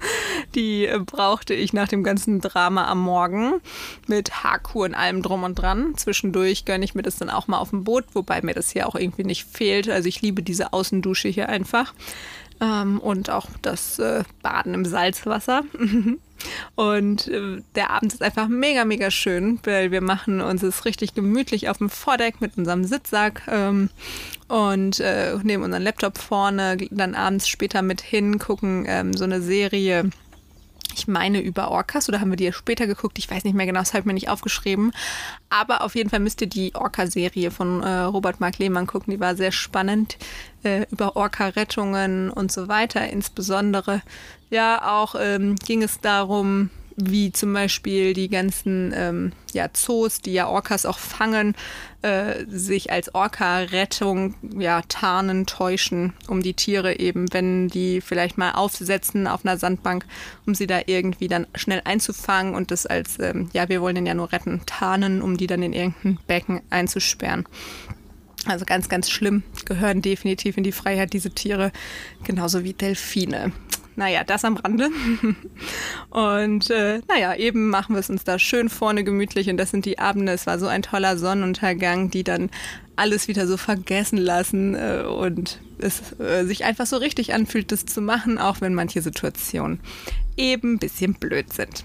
A: Die äh, brauchte ich nach dem ganzen Drama am Morgen mit Haarkur und allem drum und dran. Zwischendurch gönne ich mir das dann auch mal auf dem Boot, wobei mir das hier auch irgendwie nicht fehlt. Also ich liebe diese Außendusche hier einfach. Ähm, und auch das äh, Baden im Salzwasser. Und äh, der Abend ist einfach mega, mega schön, weil wir machen uns es richtig gemütlich auf dem Vordeck mit unserem Sitzsack ähm, und äh, nehmen unseren Laptop vorne, dann abends später mit hin, gucken ähm, so eine Serie Ich meine über Orcas oder haben wir die später geguckt? Ich weiß nicht mehr genau, das habe ich mir nicht aufgeschrieben. Aber auf jeden Fall müsst ihr die Orca-Serie von äh, Robert Mark Lehmann gucken. Die war sehr spannend äh, über Orca-Rettungen und so weiter. Insbesondere ja auch ähm, ging es darum, wie zum Beispiel die ganzen ähm, ja, Zoos, die ja Orcas auch fangen, äh, sich als Orca-Rettung ja, tarnen, täuschen, um die Tiere eben, wenn die vielleicht mal aufsetzen auf einer Sandbank, um sie da irgendwie dann schnell einzufangen und das als, ähm, ja, wir wollen den ja nur retten, tarnen, um die dann in irgendein Becken einzusperren. Also ganz, ganz schlimm, gehören definitiv in die Freiheit diese Tiere, genauso wie Delfine. Naja, das am Rande. Und äh, naja, eben machen wir es uns da schön vorne gemütlich und das sind die Abende. Es war so ein toller Sonnenuntergang, die dann alles wieder so vergessen lassen äh, und es äh, sich einfach so richtig anfühlt, das zu machen, auch wenn manche Situationen eben ein bisschen blöd sind.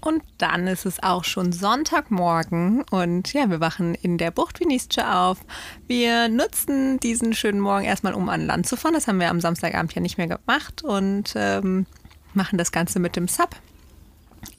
A: Und dann ist es auch schon Sonntagmorgen und ja, wir wachen in der Bucht Vinisce auf. Wir nutzen diesen schönen Morgen erstmal, um an Land zu fahren. Das haben wir am Samstagabend ja nicht mehr gemacht und ähm, machen das Ganze mit dem Sub.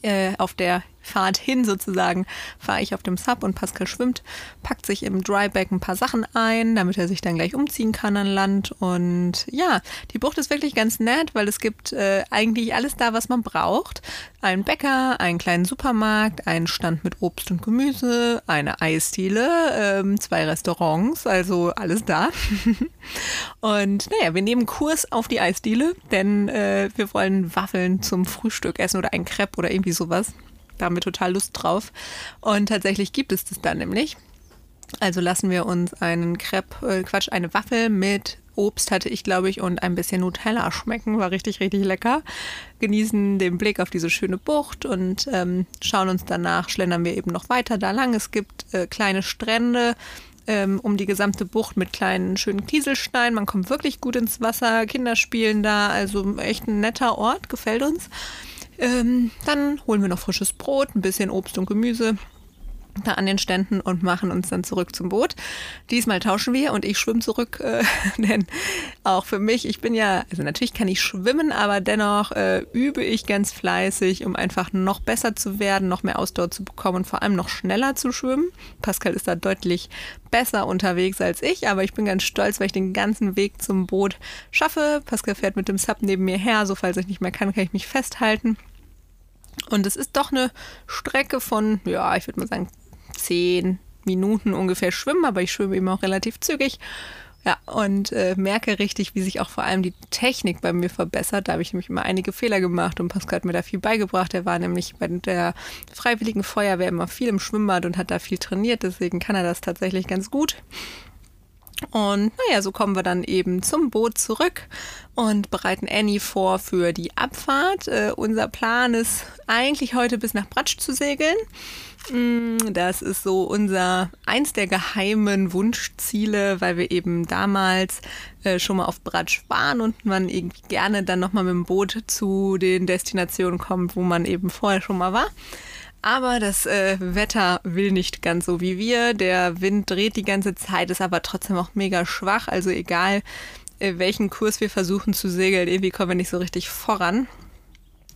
A: Äh, auf der Fahrt hin sozusagen fahre ich auf dem Sub und Pascal schwimmt, packt sich im Dryback ein paar Sachen ein, damit er sich dann gleich umziehen kann an Land. Und ja, die Bucht ist wirklich ganz nett, weil es gibt äh, eigentlich alles da, was man braucht. Ein Bäcker, einen kleinen Supermarkt, einen Stand mit Obst und Gemüse, eine Eisdiele, ähm, zwei Restaurants, also alles da. und naja, wir nehmen Kurs auf die Eisdiele, denn äh, wir wollen Waffeln zum Frühstück essen oder ein Crepe oder irgendwie sowas. Da haben wir total Lust drauf. Und tatsächlich gibt es das dann nämlich. Also lassen wir uns einen Crepe, äh, Quatsch, eine Waffel mit Obst hatte ich, glaube ich, und ein bisschen Nutella schmecken. War richtig, richtig lecker. Genießen den Blick auf diese schöne Bucht und ähm, schauen uns danach, schlendern wir eben noch weiter da lang. Es gibt äh, kleine Strände ähm, um die gesamte Bucht mit kleinen, schönen Kieselsteinen. Man kommt wirklich gut ins Wasser. Kinder spielen da. Also echt ein netter Ort, gefällt uns. Ähm, dann holen wir noch frisches Brot, ein bisschen Obst und Gemüse da an den Ständen und machen uns dann zurück zum Boot. Diesmal tauschen wir und ich schwimme zurück, äh, denn auch für mich, ich bin ja, also natürlich kann ich schwimmen, aber dennoch äh, übe ich ganz fleißig, um einfach noch besser zu werden, noch mehr Ausdauer zu bekommen und vor allem noch schneller zu schwimmen. Pascal ist da deutlich besser unterwegs als ich, aber ich bin ganz stolz, weil ich den ganzen Weg zum Boot schaffe. Pascal fährt mit dem Sub neben mir her, so falls ich nicht mehr kann, kann ich mich festhalten. Und es ist doch eine Strecke von, ja, ich würde mal sagen, zehn Minuten ungefähr schwimmen, aber ich schwimme eben auch relativ zügig. Ja, und äh, merke richtig, wie sich auch vor allem die Technik bei mir verbessert. Da habe ich nämlich immer einige Fehler gemacht und Pascal hat mir da viel beigebracht. Er war nämlich bei der Freiwilligen Feuerwehr immer viel im Schwimmbad und hat da viel trainiert, deswegen kann er das tatsächlich ganz gut. Und naja, so kommen wir dann eben zum Boot zurück und bereiten Annie vor für die Abfahrt. Äh, unser Plan ist eigentlich heute bis nach Bratsch zu segeln. Mm, das ist so unser eins der geheimen Wunschziele, weil wir eben damals äh, schon mal auf Bratsch waren und man irgendwie gerne dann nochmal mit dem Boot zu den Destinationen kommt, wo man eben vorher schon mal war. Aber das äh, Wetter will nicht ganz so wie wir. Der Wind dreht die ganze Zeit, ist aber trotzdem auch mega schwach. Also egal, äh, welchen Kurs wir versuchen zu segeln, irgendwie kommen wir nicht so richtig voran.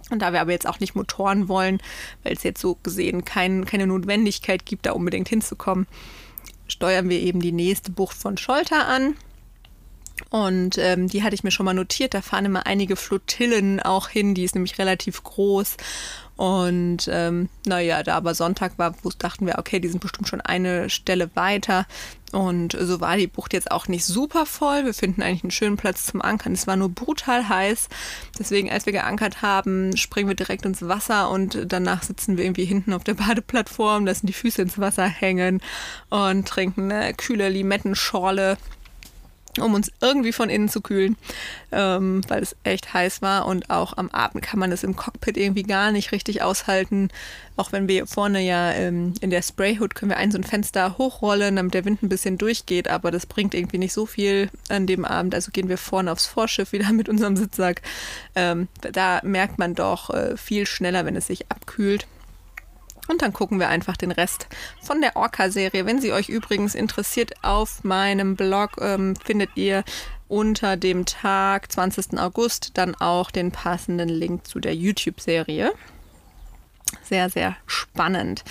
A: Und da wir aber jetzt auch nicht Motoren wollen, weil es jetzt so gesehen kein, keine Notwendigkeit gibt, da unbedingt hinzukommen, steuern wir eben die nächste Bucht von Scholter an. Und ähm, die hatte ich mir schon mal notiert. Da fahren immer einige Flottillen auch hin. Die ist nämlich relativ groß. Und ähm, naja, da aber Sonntag war, dachten wir, okay, die sind bestimmt schon eine Stelle weiter. Und so war die Bucht jetzt auch nicht super voll. Wir finden eigentlich einen schönen Platz zum Ankern. Es war nur brutal heiß. Deswegen, als wir geankert haben, springen wir direkt ins Wasser und danach sitzen wir irgendwie hinten auf der Badeplattform, lassen die Füße ins Wasser hängen und trinken eine kühle Limettenschorle um uns irgendwie von innen zu kühlen, ähm, weil es echt heiß war und auch am Abend kann man es im Cockpit irgendwie gar nicht richtig aushalten. Auch wenn wir vorne ja ähm, in der Sprayhood können wir ein so ein Fenster hochrollen, damit der Wind ein bisschen durchgeht, aber das bringt irgendwie nicht so viel an dem Abend. Also gehen wir vorne aufs Vorschiff wieder mit unserem Sitzsack. Ähm, da merkt man doch äh, viel schneller, wenn es sich abkühlt. Und dann gucken wir einfach den Rest von der Orca-Serie. Wenn sie euch übrigens interessiert, auf meinem Blog ähm, findet ihr unter dem Tag 20. August dann auch den passenden Link zu der YouTube-Serie. Sehr, sehr spannend.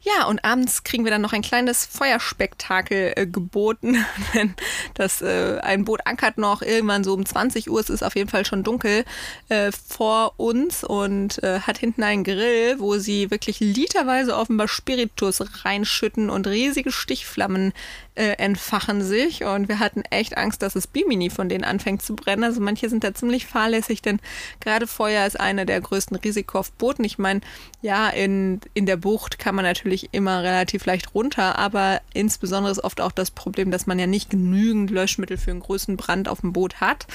A: Ja, und abends kriegen wir dann noch ein kleines Feuerspektakel äh, geboten. Das äh, ein Boot ankert noch irgendwann so um 20 Uhr. Es ist auf jeden Fall schon dunkel äh, vor uns und äh, hat hinten einen Grill, wo sie wirklich literweise offenbar Spiritus reinschütten und riesige Stichflammen äh, entfachen sich. Und wir hatten echt Angst, dass das Bimini von denen anfängt zu brennen. Also manche sind da ziemlich fahrlässig, denn gerade Feuer ist einer der größten Risiko auf Booten. Ich meine, ja, in, in der Bucht kann man natürlich immer relativ leicht runter, aber insbesondere ist oft auch das Problem, dass man ja nicht genügend Löschmittel für einen größten Brand auf dem Boot hat,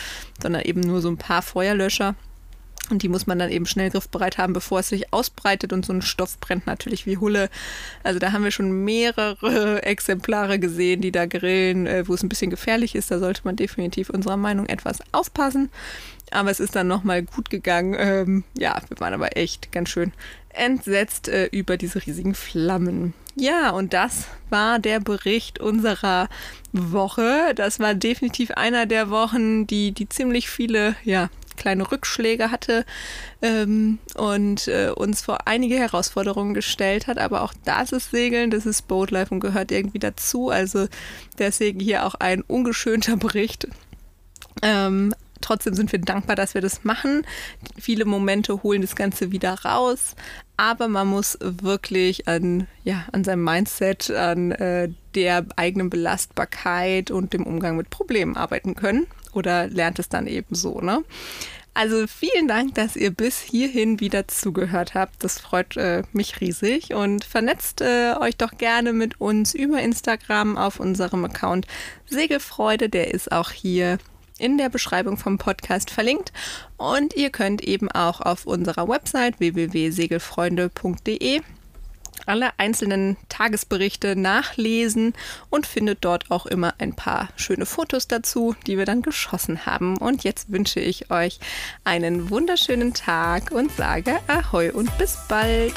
A: sondern eben nur so ein paar Feuerlöscher. Und die muss man dann eben schnell griffbereit haben, bevor es sich ausbreitet. Und so ein Stoff brennt natürlich wie Hulle. Also da haben wir schon mehrere Exemplare gesehen, die da grillen, äh, wo es ein bisschen gefährlich ist. Da sollte man definitiv unserer Meinung etwas aufpassen. Aber es ist dann nochmal gut gegangen. Ähm, ja, wir waren aber echt ganz schön entsetzt äh, über diese riesigen Flammen. Ja, und das war der Bericht unserer Woche. Das war definitiv einer der Wochen, die, die ziemlich viele, ja, kleine Rückschläge hatte ähm, und äh, uns vor einige Herausforderungen gestellt hat. Aber auch das ist Segeln, das ist Boatlife und gehört irgendwie dazu. Also deswegen hier auch ein ungeschönter Bericht. Ähm, trotzdem sind wir dankbar, dass wir das machen. Viele Momente holen das Ganze wieder raus, aber man muss wirklich an, ja, an seinem Mindset, an äh, der eigenen Belastbarkeit und dem Umgang mit Problemen arbeiten können oder lernt es dann eben so, ne? Also vielen Dank, dass ihr bis hierhin wieder zugehört habt. Das freut äh, mich riesig und vernetzt äh, euch doch gerne mit uns über Instagram auf unserem Account Segelfreude. Der ist auch hier in der Beschreibung vom Podcast verlinkt. Und ihr könnt eben auch auf unserer Website www.segelfreunde.de alle einzelnen Tagesberichte nachlesen und findet dort auch immer ein paar schöne Fotos dazu, die wir dann geschossen haben. Und jetzt wünsche ich euch einen wunderschönen Tag und sage Ahoi und bis bald.